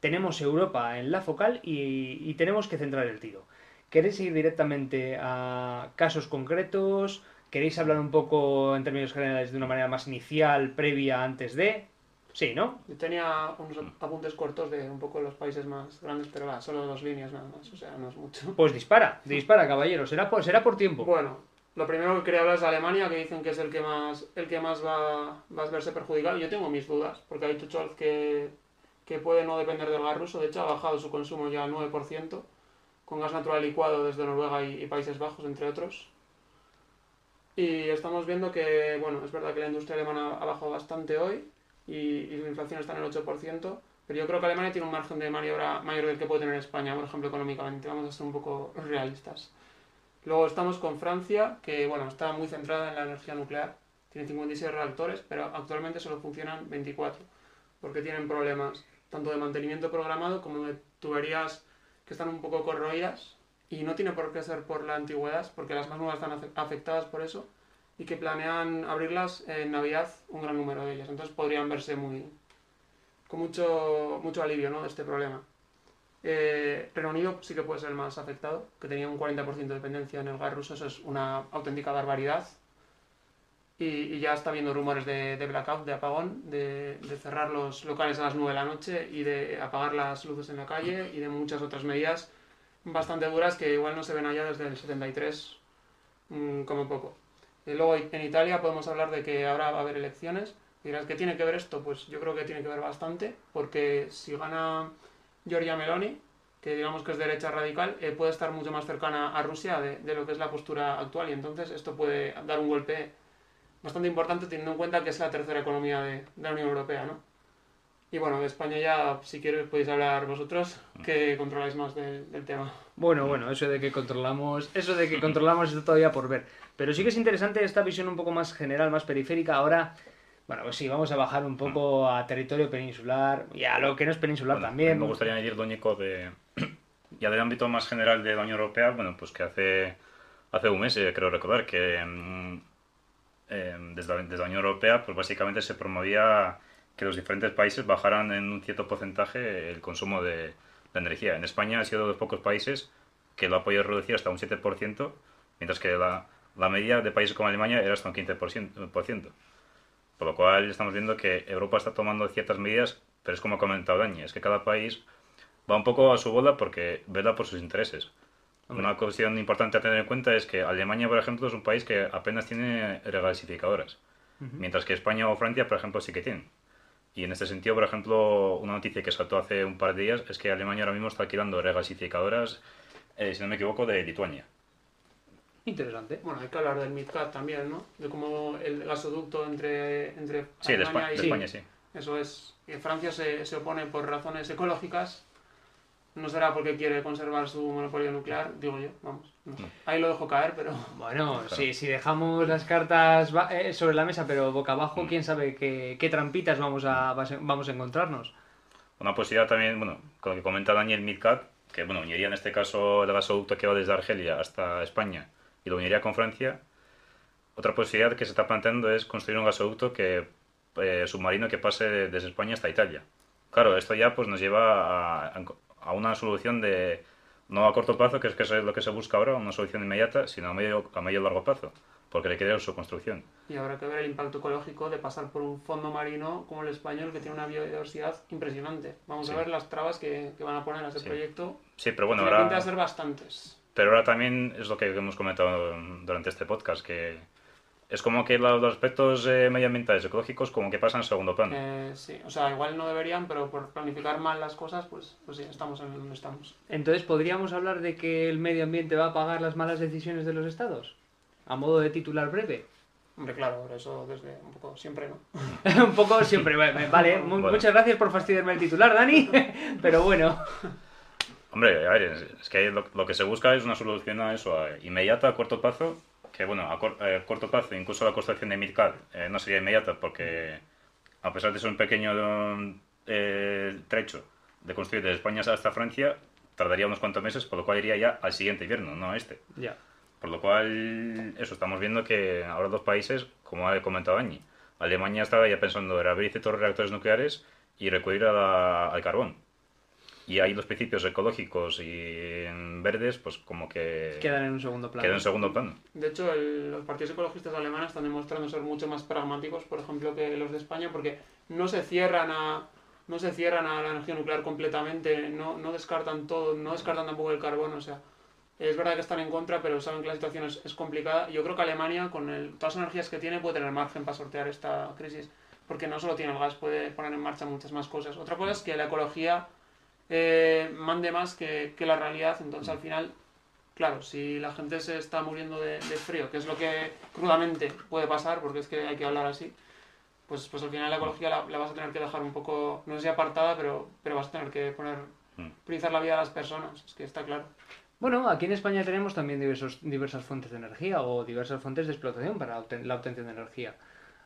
Tenemos Europa en la focal y tenemos que centrar el tiro. ¿Queréis ir directamente a casos concretos? ¿Queréis hablar un poco en términos generales de una manera más inicial, previa, antes de? Sí, ¿no? Yo tenía unos apuntes cortos de un poco los países más grandes, pero va, solo dos líneas nada más, o sea, no es mucho. Pues dispara, dispara, caballero. Será por, será por tiempo. Bueno, lo primero que quería hablar es de Alemania, que dicen que es el que más, el que más va, va a verse perjudicado. Yo tengo mis dudas, porque ha dicho Scholz que, que puede no depender del gas ruso. De hecho, ha bajado su consumo ya al 9%, con gas natural licuado desde Noruega y, y Países Bajos, entre otros. Y estamos viendo que, bueno, es verdad que la industria alemana ha bajado bastante hoy y, la inflación está en el 8%, pero yo creo que Alemania tiene un margen de maniobra mayor del que puede tener España, por ejemplo, económicamente. Vamos a ser un poco realistas. Luego estamos con Francia, que bueno, está muy centrada en la energía nuclear. Tiene 56 reactores, pero actualmente solo funcionan 24, porque tienen problemas tanto de mantenimiento programado como de tuberías que están un poco corroídas y no tiene por qué ser por la antigüedad, porque las más nuevas están afe- afectadas por eso y que planean abrirlas en Navidad un gran número de ellas. Entonces podrían verse muy con mucho, mucho alivio ¿no? de este problema. Eh, Reino Unido sí que puede ser el más afectado, que tenía un 40% de dependencia en el gas ruso, eso es una auténtica barbaridad. y, y ya está habiendo rumores de, de blackout, de apagón, de, de cerrar los locales a las 9 de la noche y de apagar las luces en la calle y de muchas otras medidas bastante duras que igual no se ven allá desde el 73 mm, como poco. Y luego en Italia podemos hablar de que ahora va a haber elecciones. Dirás, ¿qué tiene que ver esto? Pues yo creo que tiene que ver bastante, porque si gana Giorgia Meloni, que digamos que es derecha radical, eh, puede estar mucho más cercana a Rusia de, lo que es la postura actual y entonces esto puede dar un golpe bastante importante teniendo en cuenta que es la tercera economía de la Unión Europea, ¿no? Y bueno, de España ya, si queréis, podéis hablar vosotros, que controláis más del, del tema. Bueno, bueno, eso de que controlamos, eso de que controlamos está todavía por ver. Pero sí que es interesante esta visión un poco más general, más periférica. Ahora, bueno, pues sí, vamos a bajar un poco a territorio peninsular y a lo que no es peninsular Bueno, también. Me gustaría añadir, Doñico, de, ya del ámbito más general de la Unión Europea, bueno, pues que hace, hace un mes, eh, creo recordar, que mm, eh, desde, la, desde la Unión Europea, pues básicamente se promovía que los diferentes países bajaran en un cierto porcentaje el consumo de, de energía. En España ha sido de los pocos países que lo ha podido reducir hasta un 7%, mientras que la, la media de países como Alemania era hasta un 15%. por lo cual estamos viendo que Europa está tomando ciertas medidas, pero es como ha comentado Dani, es que cada país va un poco a su bola porque vela por sus intereses. Hombre. Una cuestión importante a tener en cuenta es que Alemania, por ejemplo, es un país que apenas tiene regasificadoras, mientras que España o Francia, por ejemplo, sí que tienen. Y en este sentido, por ejemplo, una noticia que saltó hace un par de días es que Alemania ahora mismo está alquilando regasificadoras, eh, si no me equivoco, de Lituania. Interesante. Bueno, hay que hablar del MidCat también, ¿no? De cómo el gasoducto entre, entre Sí, de, Alemania de y... Sí. España, sí. Eso es. Francia se, se opone por razones ecológicas. No será porque quiere conservar su monopolio nuclear, digo yo, vamos. no sé. Ahí lo dejo caer, pero Bueno, sí, si dejamos las cartas eh, sobre la mesa, pero boca abajo, Mm. quién sabe qué, qué trampitas vamos a, vamos a encontrarnos. Una posibilidad también, bueno, con lo que comenta Daniel Midcat, que bueno, uniría en este caso el gasoducto que va desde Argelia hasta España y lo uniría con Francia. Otra posibilidad que se está planteando es construir un gasoducto que, eh, submarino que pase de- desde España hasta Italia. Claro, esto ya pues nos lleva a, a una solución de no a corto plazo, que es, que es lo que se busca ahora, una solución inmediata, sino a medio a medio y largo plazo, porque requiere su construcción. y habrá que ver el impacto ecológico de pasar por un fondo marino como el español que tiene una biodiversidad impresionante. Vamos Sí. a ver las trabas que, que van a poner a ese Sí. proyecto. Sí, pero bueno, Tiene pinta ahora... de ser bastantes. Pero ahora también es lo que hemos comentado durante este podcast, que es como que los los aspectos eh, medioambientales, ecológicos, como que pasan en segundo plano. Eh, sí, o sea, igual no deberían, pero por planificar mal las cosas, pues, pues sí, estamos en donde estamos. Entonces, ¿podríamos hablar de que el medio ambiente va a pagar las malas decisiones de los estados? A modo de titular breve. Hombre, claro, eso desde un poco siempre, ¿no? un poco siempre, vale, vale, Bueno. muchas gracias por fastidiarme el titular, Dani, pero bueno. Hombre, a ver, es, es que lo, lo que se busca es una solución a eso, a- inmediata, a corto plazo, que bueno, a, cor- eh, corto plazo, incluso la construcción de Midcat eh, no sería inmediata, porque a pesar de ser un pequeño eh, trecho de construir desde España hasta Francia, tardaría unos cuantos meses, por lo cual iría ya al siguiente invierno, no a este. Ya. Por lo cual, eso, estamos viendo que ahora dos países, como ha comentado Añi, Alemania estaba ya pensando en abrir ciertos reactores nucleares y recurrir a la- al carbón. Y ahí los principios ecológicos y verdes, pues como que Quedan en un segundo plano. quedan en segundo plano. De hecho, el- los partidos ecologistas alemanes están demostrando ser mucho más pragmáticos, por ejemplo, que los de España, porque no se cierran a, no se cierran a la energía nuclear completamente, no, no descartan todo, no descartan tampoco el carbón, o sea, es verdad que están en contra, pero saben que la situación es, es complicada. Yo creo que Alemania, con el- todas las energías que tiene, puede tener margen para sortear esta crisis, porque no solo tiene el gas, puede poner en marcha muchas más cosas. Otra cosa es que la ecología eh, mande más que, que la realidad, entonces al final Claro, si la gente se está muriendo de, de frío, que es lo que crudamente puede pasar, porque es que hay que hablar así, pues, pues al final la ecología la, la vas a tener que dejar un poco, no sé si apartada, pero, pero vas a tener que poner, Mm. priorizar la vida de las personas, es que está claro. Bueno, aquí en España tenemos también diversos, diversas fuentes de energía o diversas fuentes de explotación para obten- la obtención de energía.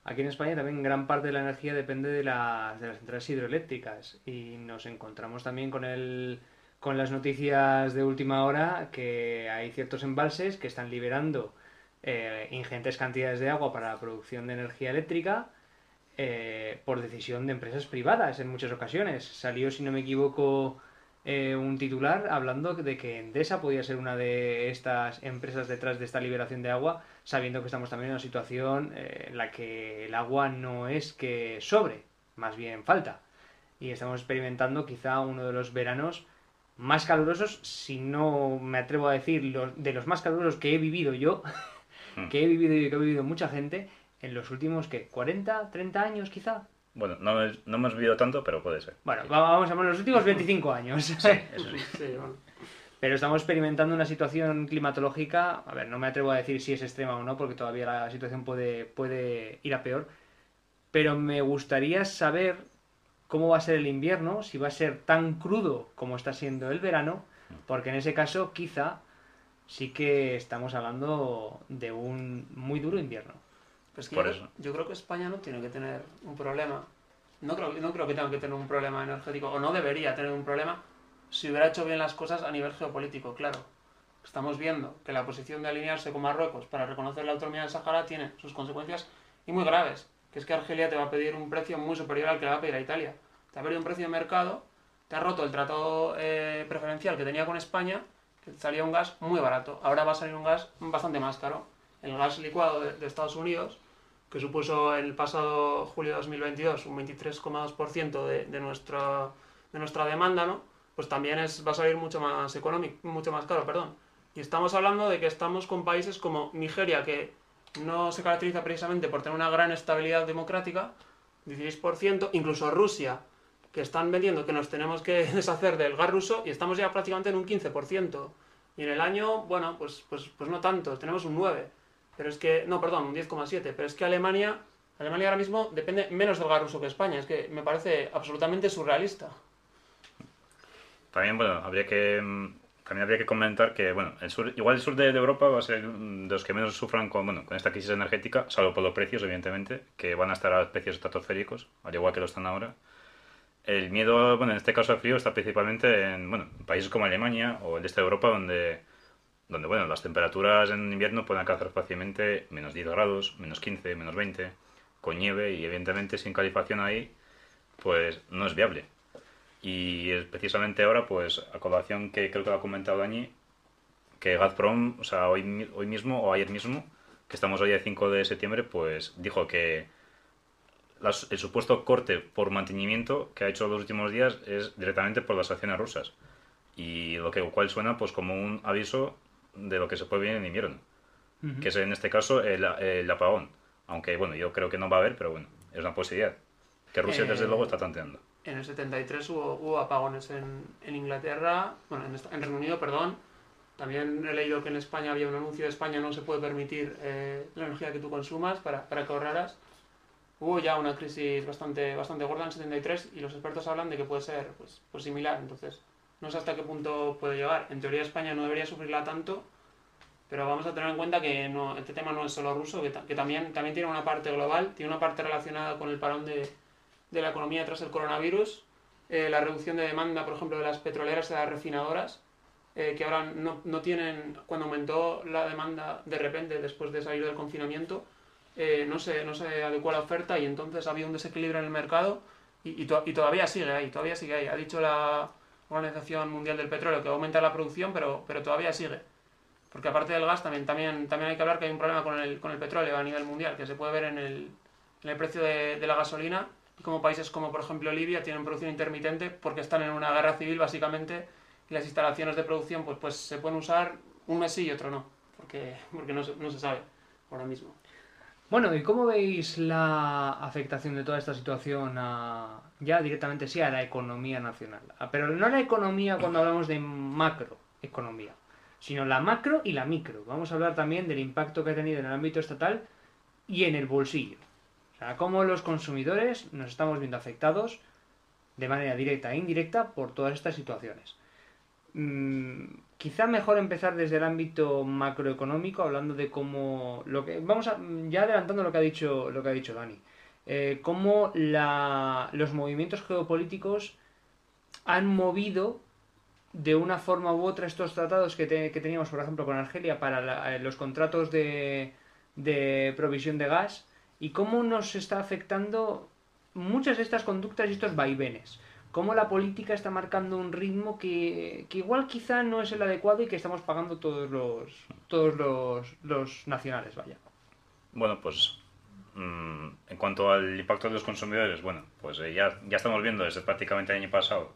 Aquí en España también gran parte de la energía depende de las, de las centrales hidroeléctricas y nos encontramos también con el, con las noticias de última hora que hay ciertos embalses que están liberando eh, ingentes cantidades de agua para la producción de energía eléctrica eh, por decisión de empresas privadas en muchas ocasiones. Salió, si no me equivoco, eh, un titular hablando de que Endesa podía ser una de estas empresas detrás de esta liberación de agua, sabiendo que estamos también en una situación eh, en la que el agua no es que sobre, más bien falta. Y estamos experimentando quizá uno de los veranos más calurosos, si no me atrevo a decir los, de los más calurosos que he vivido yo, Hmm. que he vivido y que ha vivido mucha gente en los últimos, ¿qué? ¿40, 30 años quizá? Bueno, no, no hemos vivido tanto, pero puede ser. Bueno, va- vamos a ver, los últimos 25 años. Sí, eso sí. Sí, bueno. Pero estamos experimentando una situación climatológica, a ver, no me atrevo a decir si es extrema o no, porque todavía la situación puede, puede ir a peor, pero me gustaría saber cómo va a ser el invierno, si va a ser tan crudo como está siendo el verano, porque en ese caso quizá sí que estamos hablando de un muy duro invierno. Pues que Por yo, eso. yo creo que España no tiene que tener un problema. No creo, no creo que tenga que tener un problema energético, o no debería tener un problema, si hubiera hecho bien las cosas a nivel geopolítico, claro. Estamos viendo que la posición de alinearse con Marruecos para reconocer la autonomía del Sahara tiene sus consecuencias y muy graves, que es que Argelia te va a pedir un precio muy superior al que le va a pedir a Italia. Te ha pedido un precio de mercado, te ha roto el tratado eh, preferencial que tenía con España, que salía un gas muy barato. Ahora va a salir un gas bastante más caro. El gas licuado de, de Estados Unidos, que supuso el pasado julio de 2022 un 23,2% de, de, nuestra, de nuestra demanda, ¿no? Pues también es, va a salir mucho más económico, mucho más caro, perdón. Y estamos hablando de que estamos con países como Nigeria, que no se caracteriza precisamente por tener una gran estabilidad democrática, 16%, incluso Rusia, que están vendiendo que nos tenemos que deshacer del gas ruso y estamos ya prácticamente en un 15%. Y en el año, bueno, pues, pues, pues no tanto, tenemos un 9%. Pero es que, no, perdón, un 10,7%. Pero es que Alemania, Alemania ahora mismo depende menos del gas ruso que España. Es que me parece absolutamente surrealista. También, bueno, habría que mm, también habría que comentar que, bueno, el sur, igual el sur de, de Europa va a ser de los que menos sufran con, bueno, con esta crisis energética, salvo por los precios, evidentemente, que van a estar a precios estratosféricos, al igual que lo están ahora. El miedo, bueno, en este caso al frío, está principalmente en, bueno, en países como Alemania o el este de Europa, donde, donde, bueno, las temperaturas en invierno pueden alcanzar fácilmente menos 10 grados, menos 15, menos 20, con nieve y, evidentemente, sin calefacción ahí, pues no es viable. Y precisamente ahora, pues, a colación que creo que lo ha comentado Dani, que Gazprom, o sea, hoy, hoy mismo o ayer mismo, que estamos hoy a 5 de septiembre, pues dijo que las- el supuesto corte por mantenimiento que ha hecho los últimos días es directamente por las acciones rusas. Y lo que cual suena pues como un aviso de lo que se puede venir en invierno, que es en este caso el, el apagón. Aunque bueno, yo creo que no va a haber, pero bueno, es una posibilidad. Que Rusia Eh, desde luego está tanteando. En el 73 hubo, hubo apagones en, en Inglaterra, bueno, en, en Reino Unido, perdón. También he leído que en España había un anuncio de España no se puede permitir eh, la energía que tú consumas para, para que ahorraras. Hubo ya una crisis bastante, bastante gorda en el 73 y los expertos hablan de que puede ser pues, pues similar. Entonces, no sé hasta qué punto puede llegar. En teoría España no debería sufrirla tanto, pero vamos a tener en cuenta que no, este tema no es solo ruso, que, ta- que también, también tiene una parte global, tiene una parte relacionada con el parón de, de la economía tras el coronavirus, eh, la reducción de demanda, por ejemplo, de las petroleras y de las refinadoras, eh, que ahora no, no tienen, cuando aumentó la demanda de repente después de salir del confinamiento, eh, no, se, no se adecuó a la oferta y entonces había un desequilibrio en el mercado y, y, to- y todavía sigue ahí, todavía sigue ahí. Ha dicho la Organización Mundial del Petróleo que va a aumentar la producción, pero, pero todavía sigue. Porque aparte del gas, también, también, también hay que hablar que hay un problema con el, con el petróleo a nivel mundial, que se puede ver en el, en el precio de, de la gasolina como países como por ejemplo Libia tienen producción intermitente porque están en una guerra civil básicamente y las instalaciones de producción pues, pues se pueden usar un mes sí y otro no, porque, porque no, no se sabe ahora mismo. Bueno, ¿y cómo veis la afectación de toda esta situación a, ya directamente sí a la economía nacional? A- Pero no la economía cuando hablamos de macroeconomía, sino la macro y la micro. Vamos a hablar también del impacto que ha tenido en el ámbito estatal y en el bolsillo. Cómo los consumidores nos estamos viendo afectados de manera directa e indirecta por todas estas situaciones. Mm, quizá mejor empezar desde el ámbito macroeconómico, hablando de cómo lo que vamos ya adelantando lo que ha dicho lo que ha dicho Dani, eh, cómo los movimientos geopolíticos han movido de una forma u otra estos tratados que, te- que teníamos, por ejemplo, con Argelia para eh, los contratos de provisión de gas y cómo nos está afectando muchas de estas conductas y estos vaivenes. cómo la política está marcando un ritmo que, que, igual quizá no es el adecuado y que estamos pagando todos los, todos los, los nacionales, vaya. Bueno, pues mm, en cuanto al impacto de los consumidores, bueno, pues eh, ya, ya estamos viendo desde prácticamente el año pasado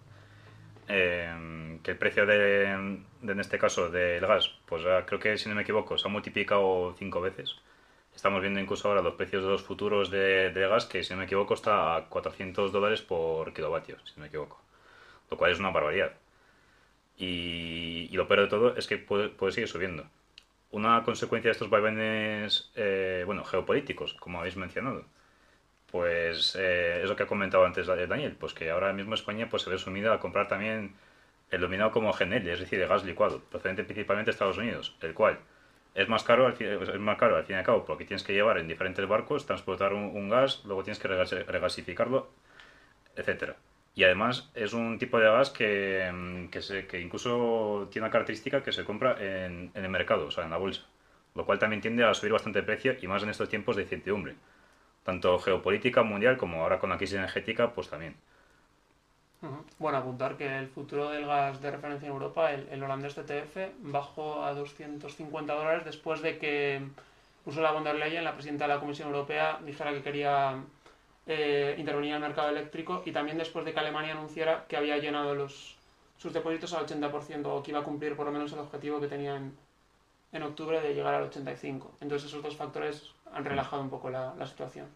eh, que el precio de, en este caso del gas, pues creo que si no me equivoco, se ha multiplicado cinco veces. Estamos viendo incluso ahora los precios de los futuros de, gas, que si no me equivoco está a 400 dólares por kilovatio, si no me equivoco. Lo cual es una barbaridad. Y, lo peor de todo es que puede, seguir subiendo. Una consecuencia de estos vaivenes, eh, bueno, geopolíticos, como habéis mencionado, pues eh, es lo que ha comentado antes Daniel, pues que ahora mismo España pues, se ve sumida a comprar también el dominado como GNL, es decir, el gas licuado, procedente principalmente de Estados Unidos, el cual es más caro, al fin, es más caro al fin y al cabo porque tienes que llevar en diferentes barcos, transportar un, gas, luego tienes que regasificarlo, etcétera. Y además es un tipo de gas que, mm, que, se, que incluso tiene una característica que se compra en, en, el mercado, o sea, en la bolsa, lo cual también tiende a subir bastante el precio y más en estos tiempos de incertidumbre, tanto geopolítica mundial como ahora con la crisis energética, pues también. Bueno, apuntar que el futuro del gas de referencia en Europa, el, holandés TTF, bajó a 250 dólares después de que Ursula von der Leyen, la presidenta de la Comisión Europea, dijera que quería eh, intervenir en el mercado eléctrico y también después de que Alemania anunciara que había llenado los, sus depósitos al 80% o que iba a cumplir por lo menos el objetivo que tenía en, octubre de llegar al 85%. Entonces esos dos factores han relajado un poco la situación.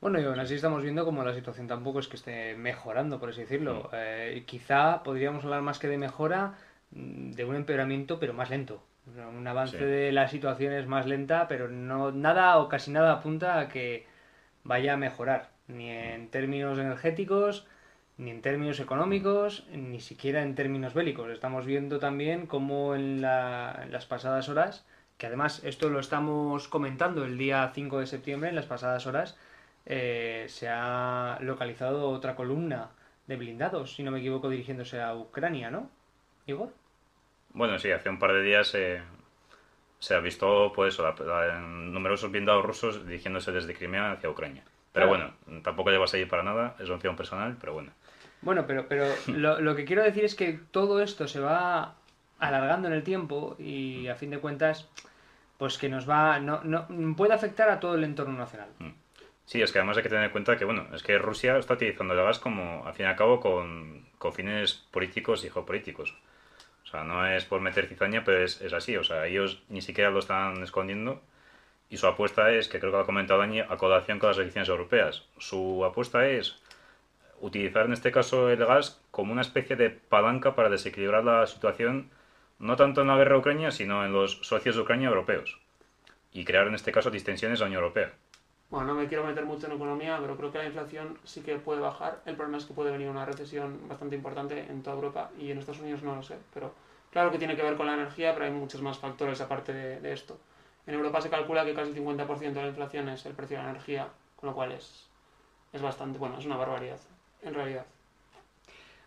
Bueno, y aún así estamos viendo como la situación tampoco es que esté mejorando, por así decirlo. Eh, quizá podríamos hablar más que de mejora, mm, de un empeoramiento, pero más lento. Un avance de la situación es más lenta, pero no nada o casi nada apunta a que vaya a mejorar, ni en términos energéticos, ni en términos económicos, ni siquiera en términos bélicos. Estamos viendo también cómo en, en las pasadas horas, que además esto lo estamos comentando el día 5 de septiembre, en las pasadas horas, eh, se ha localizado otra columna de blindados, si no me equivoco, dirigiéndose a Ucrania, ¿no? Igor. Bueno, sí, hace un par de días eh, se ha visto, pues, numerosos blindados rusos dirigiéndose desde Crimea hacia Ucrania. Pero bueno, tampoco llevas ahí para nada, es opción personal, pero bueno. Bueno, pero, pero lo, lo, que quiero decir es que todo esto se va alargando en el tiempo y a fin de cuentas, pues que nos va, no, no puede afectar a todo el entorno nacional. Mm. Sí, es que además hay que tener en cuenta que, bueno, es que Rusia está utilizando el gas como, al fin y al cabo, con, fines políticos y geopolíticos. O sea, no es por meter cizaña, pero es, así. O sea, ellos ni siquiera lo están escondiendo. Y su apuesta es, que creo que lo ha comentado Dani, acodación con las elecciones europeas. Su apuesta es utilizar en este caso el gas como una especie de palanca para desequilibrar la situación, no tanto en la guerra Ucrania, sino en los socios de Ucrania europeos. Y crear en este caso distensiones a la Unión Europea. Bueno, no me quiero meter mucho en economía, pero creo que la inflación sí que puede bajar. El problema es que puede venir una recesión bastante importante en toda Europa y en Estados Unidos no lo sé. Pero claro que tiene que ver con la energía, pero hay muchos más factores aparte de, esto. En Europa se calcula que casi el 50% de la inflación es el precio de la energía, con lo cual es, es bastante, bueno, es una barbaridad, en realidad.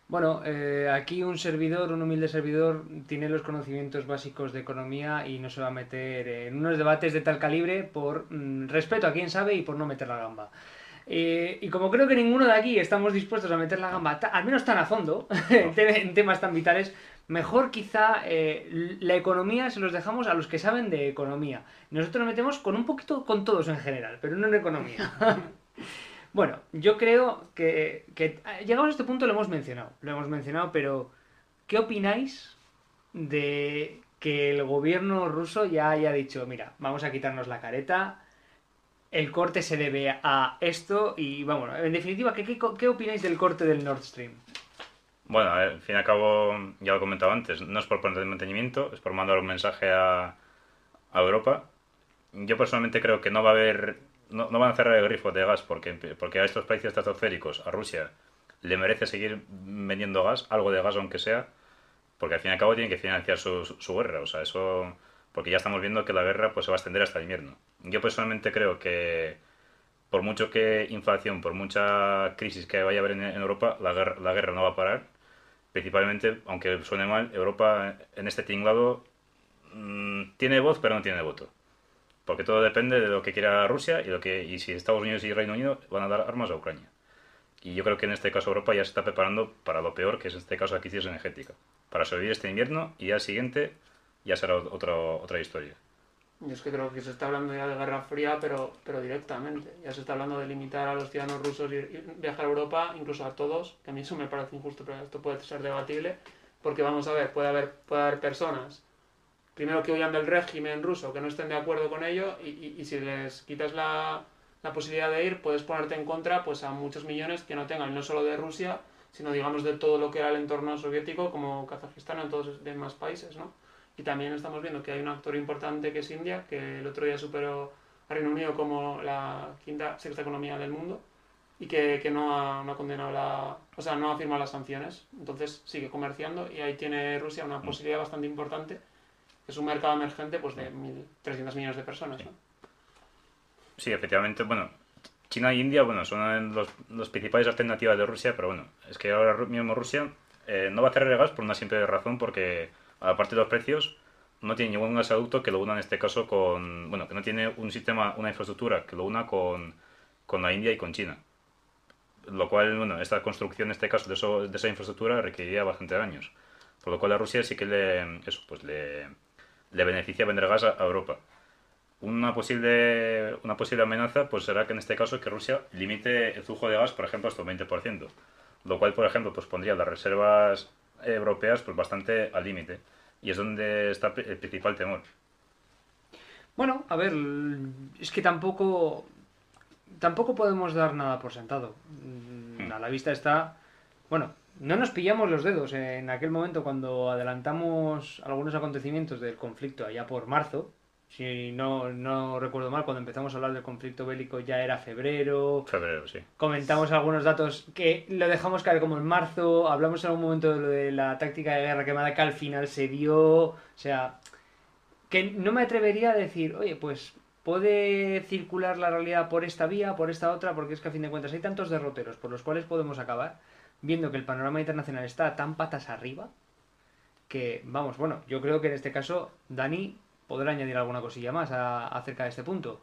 Bueno, eh, aquí un servidor, un humilde servidor, tiene los conocimientos básicos de economía y no se va a meter en unos debates de tal calibre por mm, respeto a quien sabe y por no meter la gamba. Eh, y como creo que ninguno de aquí estamos dispuestos a meter la gamba, al menos tan a fondo, en temas tan vitales, mejor quizá eh, la economía se los dejamos a los que saben de economía. Nosotros nos metemos con un poquito con todos en general, pero no en economía. Bueno, yo creo que, que llegamos a este punto lo hemos mencionado, lo hemos mencionado, pero ¿qué opináis de que el gobierno ruso ya haya dicho, mira, vamos a quitarnos la careta, el corte se debe a esto y vamos, en definitiva, ¿qué, opináis del corte del Nord Stream? Bueno, al fin y al cabo, ya lo he comentado antes, no es por poner mantenimiento, es por mandar un mensaje a Europa. Yo personalmente creo que no va a haber no, van a cerrar el grifo de gas porque, porque a estos precios estratosféricos a Rusia le merece seguir vendiendo gas, algo de gas aunque sea, porque al fin y al cabo tienen que financiar su, su, guerra, o sea, eso porque ya estamos viendo que la guerra pues se va a extender hasta el invierno. Yo personalmente creo que por mucho que inflación, por mucha crisis que vaya a haber en, Europa, la guerra, la guerra no va a parar. Principalmente, aunque suene mal, Europa en este tinglado mm, tiene voz pero no tiene voto porque todo depende de lo que quiera Rusia y, lo que, y si Estados Unidos y Reino Unido van a dar armas a Ucrania. Y yo creo que en este caso Europa ya se está preparando para lo peor, que es en este caso la crisis energética. Para sobrevivir este invierno y al siguiente ya será otro, otra historia. Yo es que creo que se está hablando ya de Guerra Fría, pero, pero directamente. Ya se está hablando de limitar a los ciudadanos rusos y viajar a Europa, incluso a todos, que a mí eso me parece injusto, pero esto puede ser debatible, porque vamos a ver, puede haber, puede haber personas, primero que huyan del régimen ruso, que no estén de acuerdo con ello, y, y, si les quitas la, la, posibilidad de ir, puedes ponerte en contra pues a muchos millones que no tengan, no solo de Rusia, sino digamos de todo lo que era el entorno soviético, como Kazajistán o todos los demás países, ¿no? Y también estamos viendo que hay un actor importante que es India, que el otro día superó a Reino Unido como la quinta, sexta economía del mundo y que, que no, ha, no, ha, condenado la, o sea, no ha firmado las sanciones. Entonces sigue comerciando y ahí tiene Rusia una posibilidad bastante importante. Es un mercado emergente pues de 1.300 millones de personas. ¿no? Sí, efectivamente, bueno, China e India, bueno, son los, los, principales alternativas de Rusia, pero bueno, es que ahora mismo Rusia eh, no va a hacer gas por una simple razón, porque aparte de los precios, no tiene ningún gasoducto que lo una en este caso con, bueno, que no tiene un sistema, una infraestructura que lo una con, con la India y con China. Lo cual, bueno, esta construcción en este caso de, eso, de esa infraestructura requeriría bastante años. Por lo cual a Rusia sí que le, eso, pues le, le beneficia vender gas a, Europa. Una posible, una posible amenaza pues será que en este caso que Rusia limite el flujo de gas, por ejemplo, hasta un 20%. Lo cual, por ejemplo, pues pondría las reservas europeas pues bastante al límite. Y es donde está el principal temor. Bueno, a ver, es que tampoco tampoco podemos dar nada por sentado. Mm, a la vista está, bueno, no nos pillamos los dedos en aquel momento cuando adelantamos algunos acontecimientos del conflicto allá por marzo, si no, no recuerdo mal, cuando empezamos a hablar del conflicto bélico ya era febrero. Febrero, sí. Comentamos algunos datos que lo dejamos caer como en marzo. Hablamos en algún momento de lo de la táctica de guerra quemada que al final se dio. O sea, que no me atrevería a decir, oye, pues puede circular la realidad por esta vía, por esta otra, porque es que a fin de cuentas hay tantos derroteros por los cuales podemos acabar, viendo que el panorama internacional está tan patas arriba, que, vamos, bueno, yo creo que en este caso Dani podrá añadir alguna cosilla más acerca de este punto.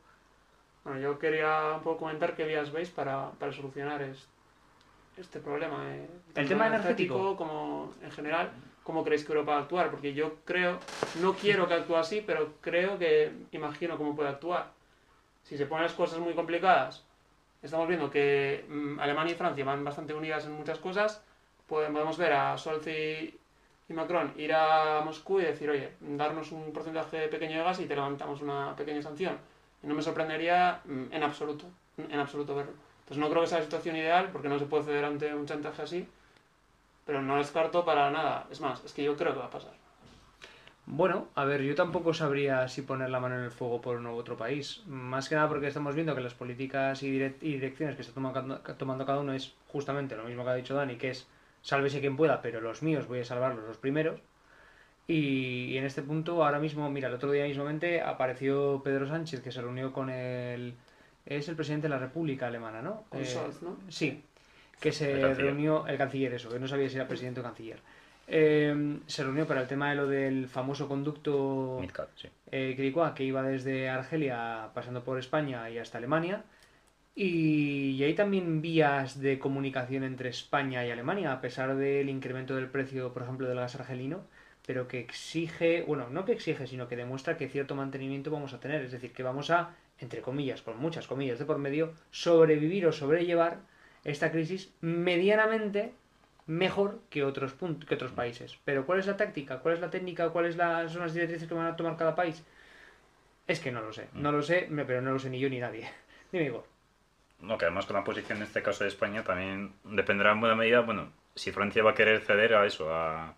Bueno, yo quería un poco comentar qué vías veis para, solucionar este problema. Eh, el tema energético, como en general, ¿cómo creéis que Europa va a actuar? Porque yo creo, no quiero que actúe así, pero creo que imagino cómo puede actuar. Si se ponen las cosas muy complicadas, estamos viendo que mm, Alemania y Francia van bastante unidas en muchas cosas, podemos ver a Scholz y, Macron ir a Moscú y decir, oye, darnos un porcentaje pequeño de gas y te levantamos una pequeña sanción. No me sorprendería mm, en absoluto, en absoluto verlo. Entonces no creo que sea la situación ideal, porque no se puede ceder ante un chantaje así, pero no descarto para nada. Es más, es que yo creo que va a pasar. Bueno, a ver, yo tampoco sabría si poner la mano en el fuego por uno u otro país. Más que nada porque estamos viendo que las políticas y, direcciones que está tomando, tomando cada uno es justamente lo mismo que ha dicho Dani, que es sálvese quien pueda, pero los míos voy a salvarlos los primeros. Y, en este punto, ahora mismo, mira, el otro día mismamente apareció Pedro Sánchez, que se reunió con el... Es el presidente de la República Alemana, ¿no? Con eh, ¿no? Sí, que se reunió, el canciller, eso, que no sabía si era presidente o canciller. Eh, se reunió para el tema de lo del famoso conducto sí. eh, que iba desde Argelia pasando por España y hasta Alemania y, hay también vías de comunicación entre España y Alemania, a pesar del incremento del precio, por ejemplo, del gas argelino, pero que exige, bueno, no que exige, sino que demuestra que cierto mantenimiento vamos a tener. Es decir, que vamos a, entre comillas, con muchas comillas de por medio, sobrevivir o sobrellevar esta crisis medianamente mejor que otros, que otros países. Pero ¿cuál es la táctica? ¿Cuál es la técnica? ¿Cuáles son las directrices que van a tomar cada país? Es que no lo sé. No lo sé, pero no lo sé ni yo ni nadie. Dime, Igor. No, que además con la posición en este caso de España también dependerá en buena medida, bueno, si Francia va a querer ceder a eso, a,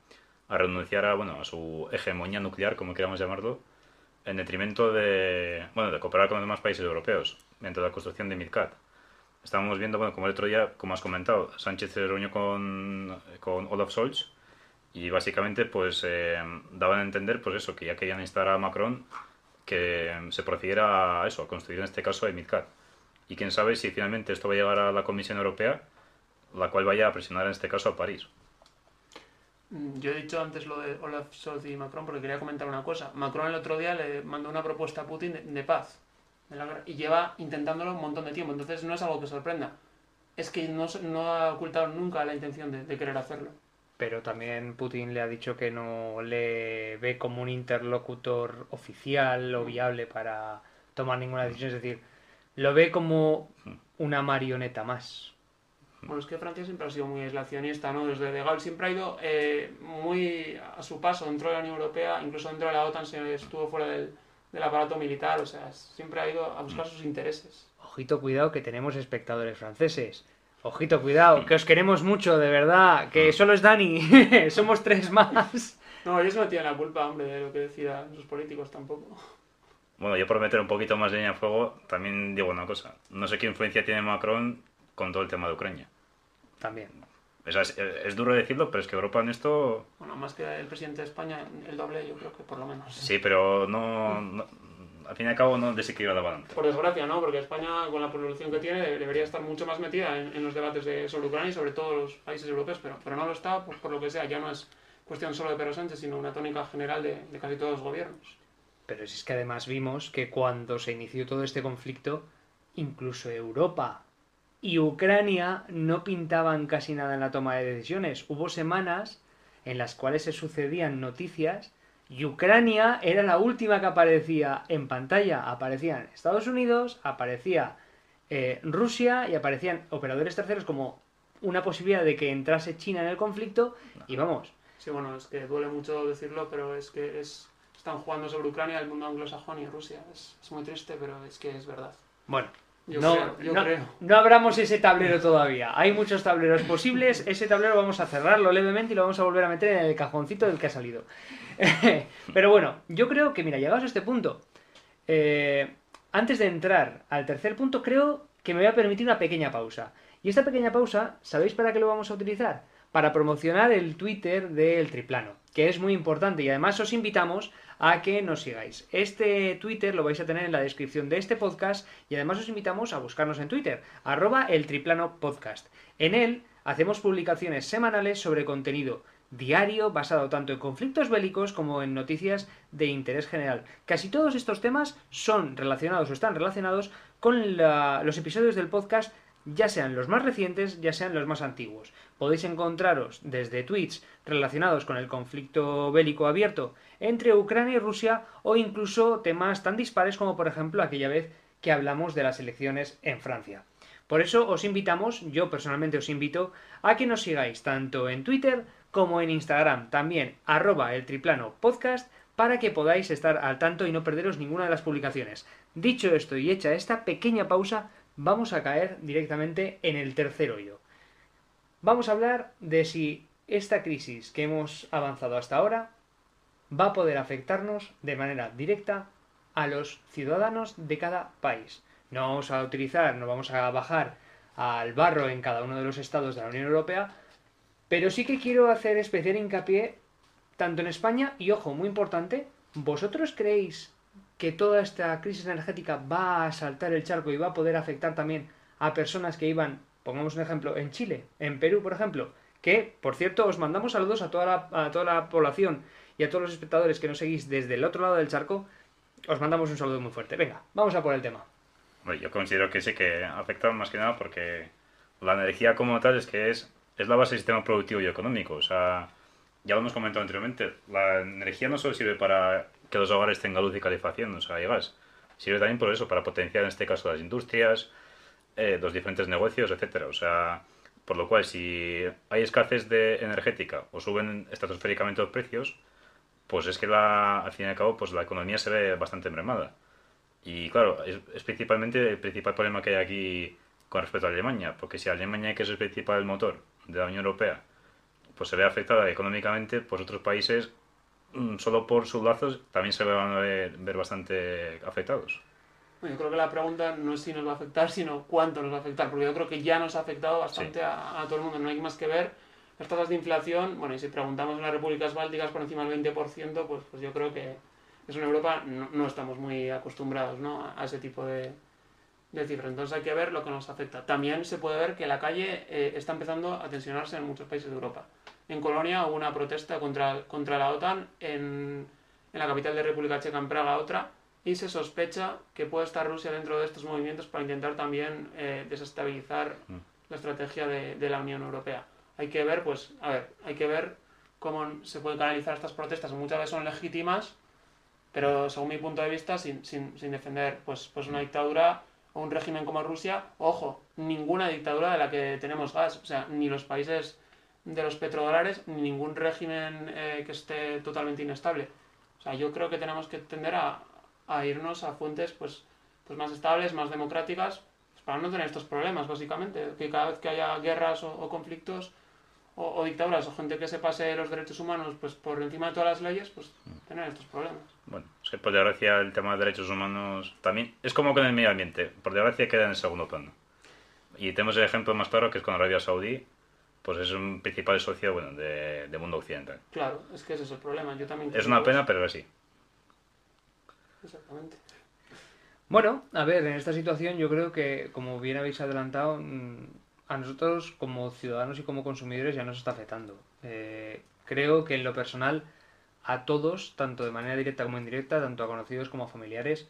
a renunciar a, bueno, a su hegemonía nuclear, como queramos llamarlo, en detrimento de, bueno, de cooperar con los demás países europeos, mediante la construcción de MidCat. Estábamos viendo, bueno, como el otro día, como has comentado, Sánchez se reunió con, con Olaf Scholz y básicamente pues eh, daban a entender pues eso, que ya querían instar a Macron que se procediera a eso, a construir en este caso el MidCat. Y quién sabe si finalmente esto va a llegar a la Comisión Europea, la cual vaya a presionar en este caso a París. Mm, yo he dicho antes lo de Olaf Scholz y Macron porque quería comentar una cosa. Macron el otro día le mandó una propuesta a Putin de, paz y lleva intentándolo un montón de tiempo, entonces no es algo que sorprenda. es que no, no ha ocultado nunca la intención de, de querer hacerlo. Pero también Putin le ha dicho que no le ve como un interlocutor oficial o viable para tomar ninguna decisión. Es decir, lo ve como una marioneta más. Bueno, es que Francia siempre ha sido muy aislacionista, ¿no? Desde De Gaulle siempre ha ido eh, muy a su paso dentro de la Unión Europea, incluso dentro de la OTAN se estuvo fuera del, del aparato militar, o sea, siempre ha ido a buscar sus intereses. Ojito, cuidado, que tenemos espectadores franceses. Ojito, cuidado, que os queremos mucho, de verdad. Que solo es Dani. Somos tres más. No, ellos no tienen la culpa, hombre, de lo que decidan sus políticos tampoco. Bueno, yo por meter un poquito más leña a fuego, también digo una cosa. No sé qué influencia tiene Macron con todo el tema de Ucrania. También. O sea, es, es duro decirlo, pero es que Europa en esto... Bueno, más que el presidente de España, el doble, yo creo que por lo menos. Sí, pero no... no- al fin y al cabo no desequilibra la balanza. Por desgracia, ¿no? Porque España, con la población que tiene, de- debería estar mucho más metida en, en los debates de, sobre Ucrania y sobre todos los países europeos, pero, pero no lo está, pues por lo que sea, ya no es cuestión solo de Pedro Sánchez, sino una tónica general de, de casi todos los gobiernos. Pero si es que además vimos que cuando se inició todo este conflicto, incluso Europa y Ucrania no pintaban casi nada en la toma de decisiones. Hubo semanas en las cuales se sucedían noticias y Ucrania era la última que aparecía en pantalla. Aparecían Estados Unidos, aparecía eh, Rusia y aparecían operadores terceros como una posibilidad de que entrase China en el conflicto y vamos, Sí, bueno, es que duele mucho decirlo, pero es que es, están jugando sobre Ucrania, el mundo anglosajón y Rusia. Es, es muy triste, pero es que es verdad. bueno, Yo no, creo, yo no, creo. no abramos ese tablero todavía. Hay muchos tableros posibles. Ese tablero vamos a cerrarlo levemente y lo vamos a volver a meter en el cajoncito del que ha salido. Pero bueno, yo creo que, mira, llegados a este punto, eh, antes de entrar al tercer punto, creo que me voy a permitir una pequeña pausa. Y esta pequeña pausa, ¿sabéis para qué lo vamos a utilizar? Para promocionar el Twitter del Triplano, que es muy importante y además os invitamos a que nos sigáis. Este Twitter lo vais a tener en la descripción de este podcast y además os invitamos a buscarnos en Twitter, arroba el Triplano Podcast. En él hacemos publicaciones semanales sobre contenido diario basado tanto en conflictos bélicos como en noticias de interés general. Casi todos estos temas son relacionados o están relacionados con los episodios del podcast, ya sean los más recientes, ya sean los más antiguos. Podéis encontraros desde tweets relacionados con el conflicto bélico abierto entre Ucrania y Rusia o incluso temas tan dispares como por ejemplo aquella vez que hablamos de las elecciones en Francia. Por eso os invitamos, yo personalmente os invito, a que nos sigáis tanto en Twitter como en Instagram, también arroba el triplano podcast, para que podáis estar al tanto y no perderos ninguna de las publicaciones. Dicho esto y hecha esta pequeña pausa, vamos a caer directamente en el tercer hoyo. Vamos a hablar de si esta crisis que hemos avanzado hasta ahora va a poder afectarnos de manera directa a los ciudadanos de cada país. No vamos a utilizar, no vamos a bajar al barro en cada uno de los estados de la Unión Europea, pero sí que quiero hacer especial hincapié tanto en España y, ojo, muy importante, ¿vosotros creéis que toda esta crisis energética va a saltar el charco y va a poder afectar también a personas que iban, pongamos un ejemplo, en Chile, en Perú, por ejemplo? Que, por cierto, os mandamos saludos a toda la, a toda la población y a todos los espectadores que nos seguís desde el otro lado del charco. Os mandamos un saludo muy fuerte. Venga, vamos a por el tema. Yo considero que sí que afecta más que nada porque la energía como tal es que es, es la base del sistema productivo y económico. O sea, ya lo hemos comentado anteriormente, la energía no solo sirve para que los hogares tengan luz y calefacción, o sea, y gas. Sirve también por eso, para potenciar en este caso las industrias, eh, los diferentes negocios, etcétera. O sea, por lo cual, si hay escasez de energética o suben estratosféricamente los precios, pues es que la, al fin y al cabo pues la economía se ve bastante mermada. Y claro, es, es principalmente el principal problema que hay aquí con respecto a Alemania, porque si Alemania, que es el principal motor de la Unión Europea, pues se ve afectada económicamente, pues otros países, solo por sus lazos, también se van a ver, ver bastante afectados. Bueno, Yo creo que la pregunta no es si nos va a afectar, sino cuánto nos va a afectar, porque yo creo que ya nos ha afectado bastante Sí. a, a todo el mundo. No hay más que ver las tasas de inflación. Bueno, y si preguntamos en las repúblicas bálticas por encima del 20%, pues, pues yo creo que eso en Europa no, no estamos muy acostumbrados ¿no? a, ese tipo de, de cifras. Entonces hay que ver lo que nos afecta. También se puede ver que la calle eh, está empezando a tensionarse en muchos países de Europa. En Colonia hubo una protesta contra, contra la OTAN, en, en la capital de República Checa, en Praga, otra, y se sospecha que puede estar Rusia dentro de estos movimientos para intentar también eh, desestabilizar Mm. la estrategia de, de la Unión Europea. Hay que ver, pues, a ver, hay que ver cómo se pueden canalizar estas protestas, muchas veces son legítimas, pero según mi punto de vista, sin, sin, sin defender pues, pues una dictadura o un régimen como Rusia, ojo, ninguna dictadura de la que tenemos gas, o sea, ni los países de los petrodólares, ni ningún régimen eh, que esté totalmente inestable. O sea, yo creo que tenemos que tender a, a irnos a fuentes pues, pues más estables, más democráticas, pues para no tener estos problemas, básicamente. Que cada vez que haya guerras o, o conflictos o, o, dictaduras o gente que se pase los derechos humanos pues por encima de todas las leyes, pues tener estos problemas. Bueno, es que por desgracia el tema de derechos humanos también es como con el medio ambiente, por desgracia queda en segundo plano. Y tenemos el ejemplo más claro que es con Arabia Saudí, pues es un principal socio bueno, de, de mundo occidental. Claro, es que ese es el problema. Yo también Es una pena, pero sí. Exactamente. Bueno, a ver, en esta situación yo creo que, como bien habéis adelantado, a nosotros como ciudadanos y como consumidores ya nos está afectando. Eh, creo que en lo personal a todos, tanto de manera directa como indirecta, tanto a conocidos como a familiares,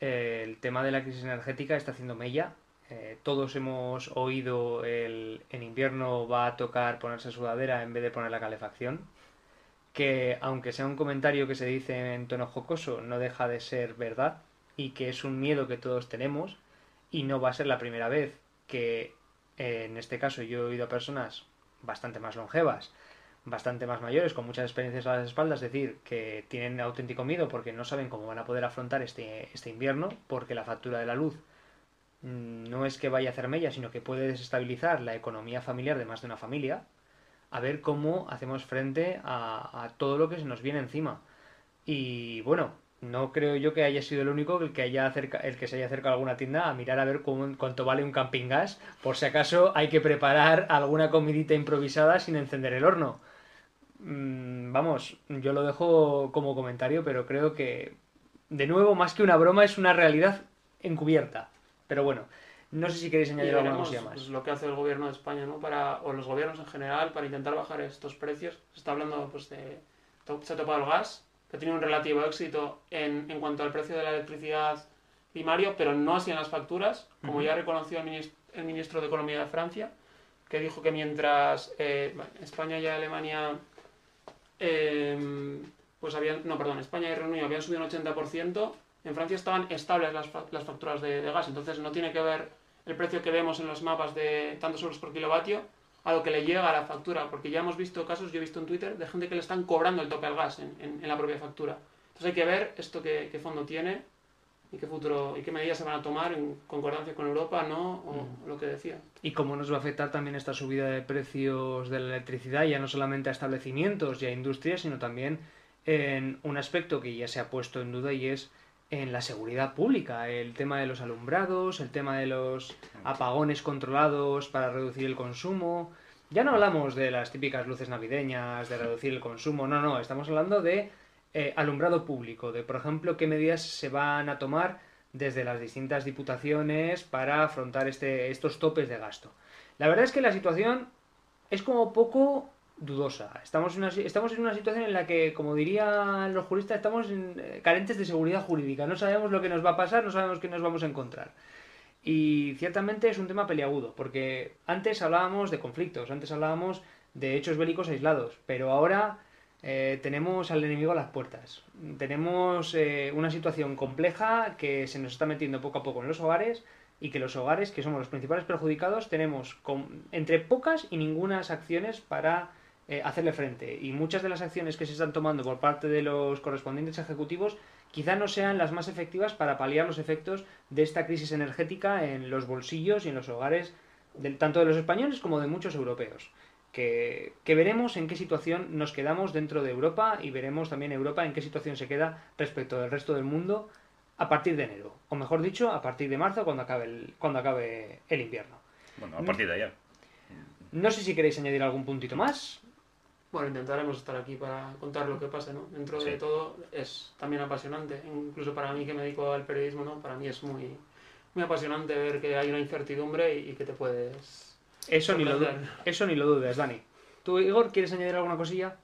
eh, el tema de la crisis energética está haciendo mella. Eh, todos hemos oído el en invierno va a tocar ponerse sudadera en vez de poner la calefacción. Que aunque sea un comentario que se dice en tono jocoso, no deja de ser verdad y que es un miedo que todos tenemos y no va a ser la primera vez que eh, en este caso yo he oído a personas bastante más longevas, bastante más mayores, con muchas experiencias a las espaldas, decir que tienen auténtico miedo porque no saben cómo van a poder afrontar este, este invierno, porque la factura de la luz no es que vaya a hacer mella, sino que puede desestabilizar la economía familiar de más de una familia, a ver cómo hacemos frente a, todo lo que se nos viene encima. Y bueno, no creo yo que haya sido el único el que, haya el que se haya acercado a alguna tienda a mirar a ver cómo, cuánto vale un camping gas, por si acaso hay que preparar alguna comidita improvisada sin encender el horno. Mm, vamos, yo lo dejo como comentario, pero creo que, de nuevo, más que una broma, es una realidad encubierta. Pero bueno, no sé si queréis añadir y alguna veremos, cosa más. pues, lo que hace el gobierno de España, ¿no? Para, o los gobiernos en general, para intentar bajar estos precios. Se está hablando pues, de. Se ha topado el gas, que ha tenido un relativo éxito en, en cuanto al precio de la electricidad primario, pero no así en las facturas, como ya reconoció el ministro, el ministro de Economía de Francia, que dijo que mientras eh, España y Alemania, eh, pues habían, no, perdón, España y Reino Unido habían subido un 80%, en Francia estaban estables las, fa- las facturas de, de gas, entonces no tiene que ver el precio que vemos en los mapas de tantos euros por kilovatio a lo que le llega a la factura, porque ya hemos visto casos, yo he visto en Twitter, de gente que le están cobrando el tope al gas en, en- en la propia factura. Entonces hay que ver esto qué, qué fondo tiene y qué futuro y qué medidas se van a tomar en concordancia con Europa, ¿no? O lo que decía. Y cómo nos va a afectar también esta subida de precios de la electricidad, ya no solamente a establecimientos y a industrias, sino también en un aspecto que ya se ha puesto en duda y es en la seguridad pública, el tema de los alumbrados, el tema de los apagones controlados para reducir el consumo. Ya no hablamos de las típicas luces navideñas, de reducir el consumo, no, no, estamos hablando de eh, alumbrado público, de por ejemplo qué medidas se van a tomar desde las distintas diputaciones para afrontar este, estos topes de gasto. La verdad es que la situación es como poco dudosa. Estamos en una, estamos en una situación en la que, como dirían los juristas, estamos en- eh, carentes de seguridad jurídica. No sabemos lo que nos va a pasar, no sabemos qué nos vamos a encontrar. Y ciertamente es un tema peliagudo, porque antes hablábamos de conflictos, antes hablábamos de hechos bélicos aislados, pero ahora eh, tenemos al enemigo a las puertas. Tenemos eh, una situación compleja que se nos está metiendo poco a poco en los hogares y que los hogares, que somos los principales perjudicados, tenemos con- entre pocas y ningunas acciones para eh, hacerle frente. Y muchas de las acciones que se están tomando por parte de los correspondientes ejecutivos quizá no sean las más efectivas para paliar los efectos de esta crisis energética en los bolsillos y en los hogares del, tanto de los españoles como de muchos europeos. Que, que veremos en qué situación nos quedamos dentro de Europa y veremos también Europa en qué situación se queda respecto del resto del mundo a partir de enero. O mejor dicho, a partir de marzo cuando acabe el, cuando acabe el invierno. Bueno, a partir de allá. No sé si queréis añadir algún puntito más. Bueno, intentaremos estar aquí para contar lo que pasa, ¿no? Dentro de todo es también apasionante, incluso para mí que me dedico al periodismo, ¿no? Para mí es muy, muy apasionante ver que hay una incertidumbre y, y que te puedes... Eso ni, lo, eso ni lo dudes, Dani. ¿Tú, Igor, quieres añadir alguna cosilla?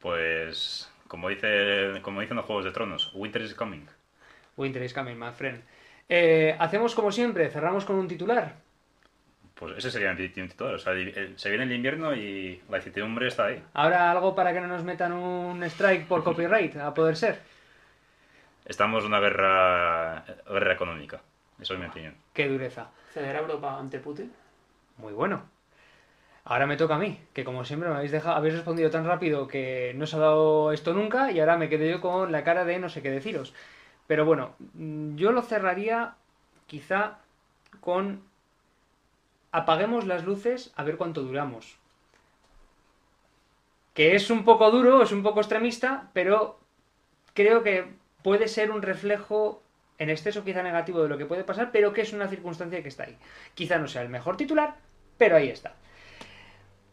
Pues, como, dice, como dicen los Juegos de Tronos, Winter is coming. Winter is coming, my friend. Eh, Hacemos como siempre, cerramos con un titular. Pues ese sería el titular. O sea, el- se viene el invierno y la incertidumbre está ahí. ¿Habrá algo para que no nos metan un strike por copyright, a poder ser? Estamos en una guerra, guerra económica. Eso es mi opinión. Qué dureza. ¿Ceder a Europa ante Putin? Muy bueno. Ahora me toca a mí, que como siempre me habéis dejado, habéis respondido tan rápido que no os ha dado esto nunca y ahora me quedo yo con la cara de no sé qué deciros. Pero bueno, mm, yo lo cerraría quizá con apaguemos las luces a ver cuánto duramos. Que es un poco duro, es un poco extremista, pero creo que puede ser un reflejo en exceso quizá negativo de lo que puede pasar, pero que es una circunstancia que está ahí. Quizá no sea el mejor titular, pero ahí está.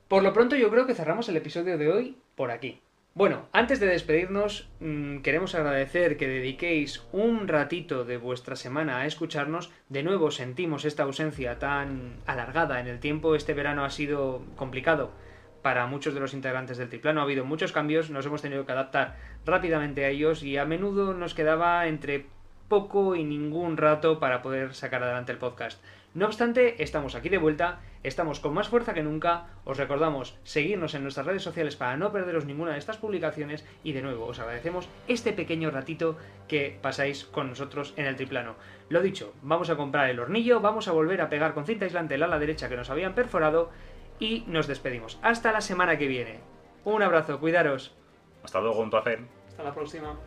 Por lo pronto yo creo que cerramos el episodio de hoy por aquí. Bueno, antes de despedirnos, mm, queremos agradecer que dediquéis un ratito de vuestra semana a escucharnos. De nuevo sentimos esta ausencia tan alargada en el tiempo. Este verano ha sido complicado para muchos de los integrantes del triplano. Ha habido muchos cambios, nos hemos tenido que adaptar rápidamente a ellos y a menudo nos quedaba entre poco y ningún rato para poder sacar adelante el podcast. No obstante, estamos aquí de vuelta, estamos con más fuerza que nunca. Os recordamos seguirnos en nuestras redes sociales para no perderos ninguna de estas publicaciones y de nuevo os agradecemos este pequeño ratito que pasáis con nosotros en el triplano. Lo dicho, vamos a comprar el hornillo, vamos a volver a pegar con cinta aislante el ala derecha que nos habían perforado y nos despedimos. Hasta la semana que viene. Un abrazo, cuidaros. Hasta luego, un placer. Hasta la próxima.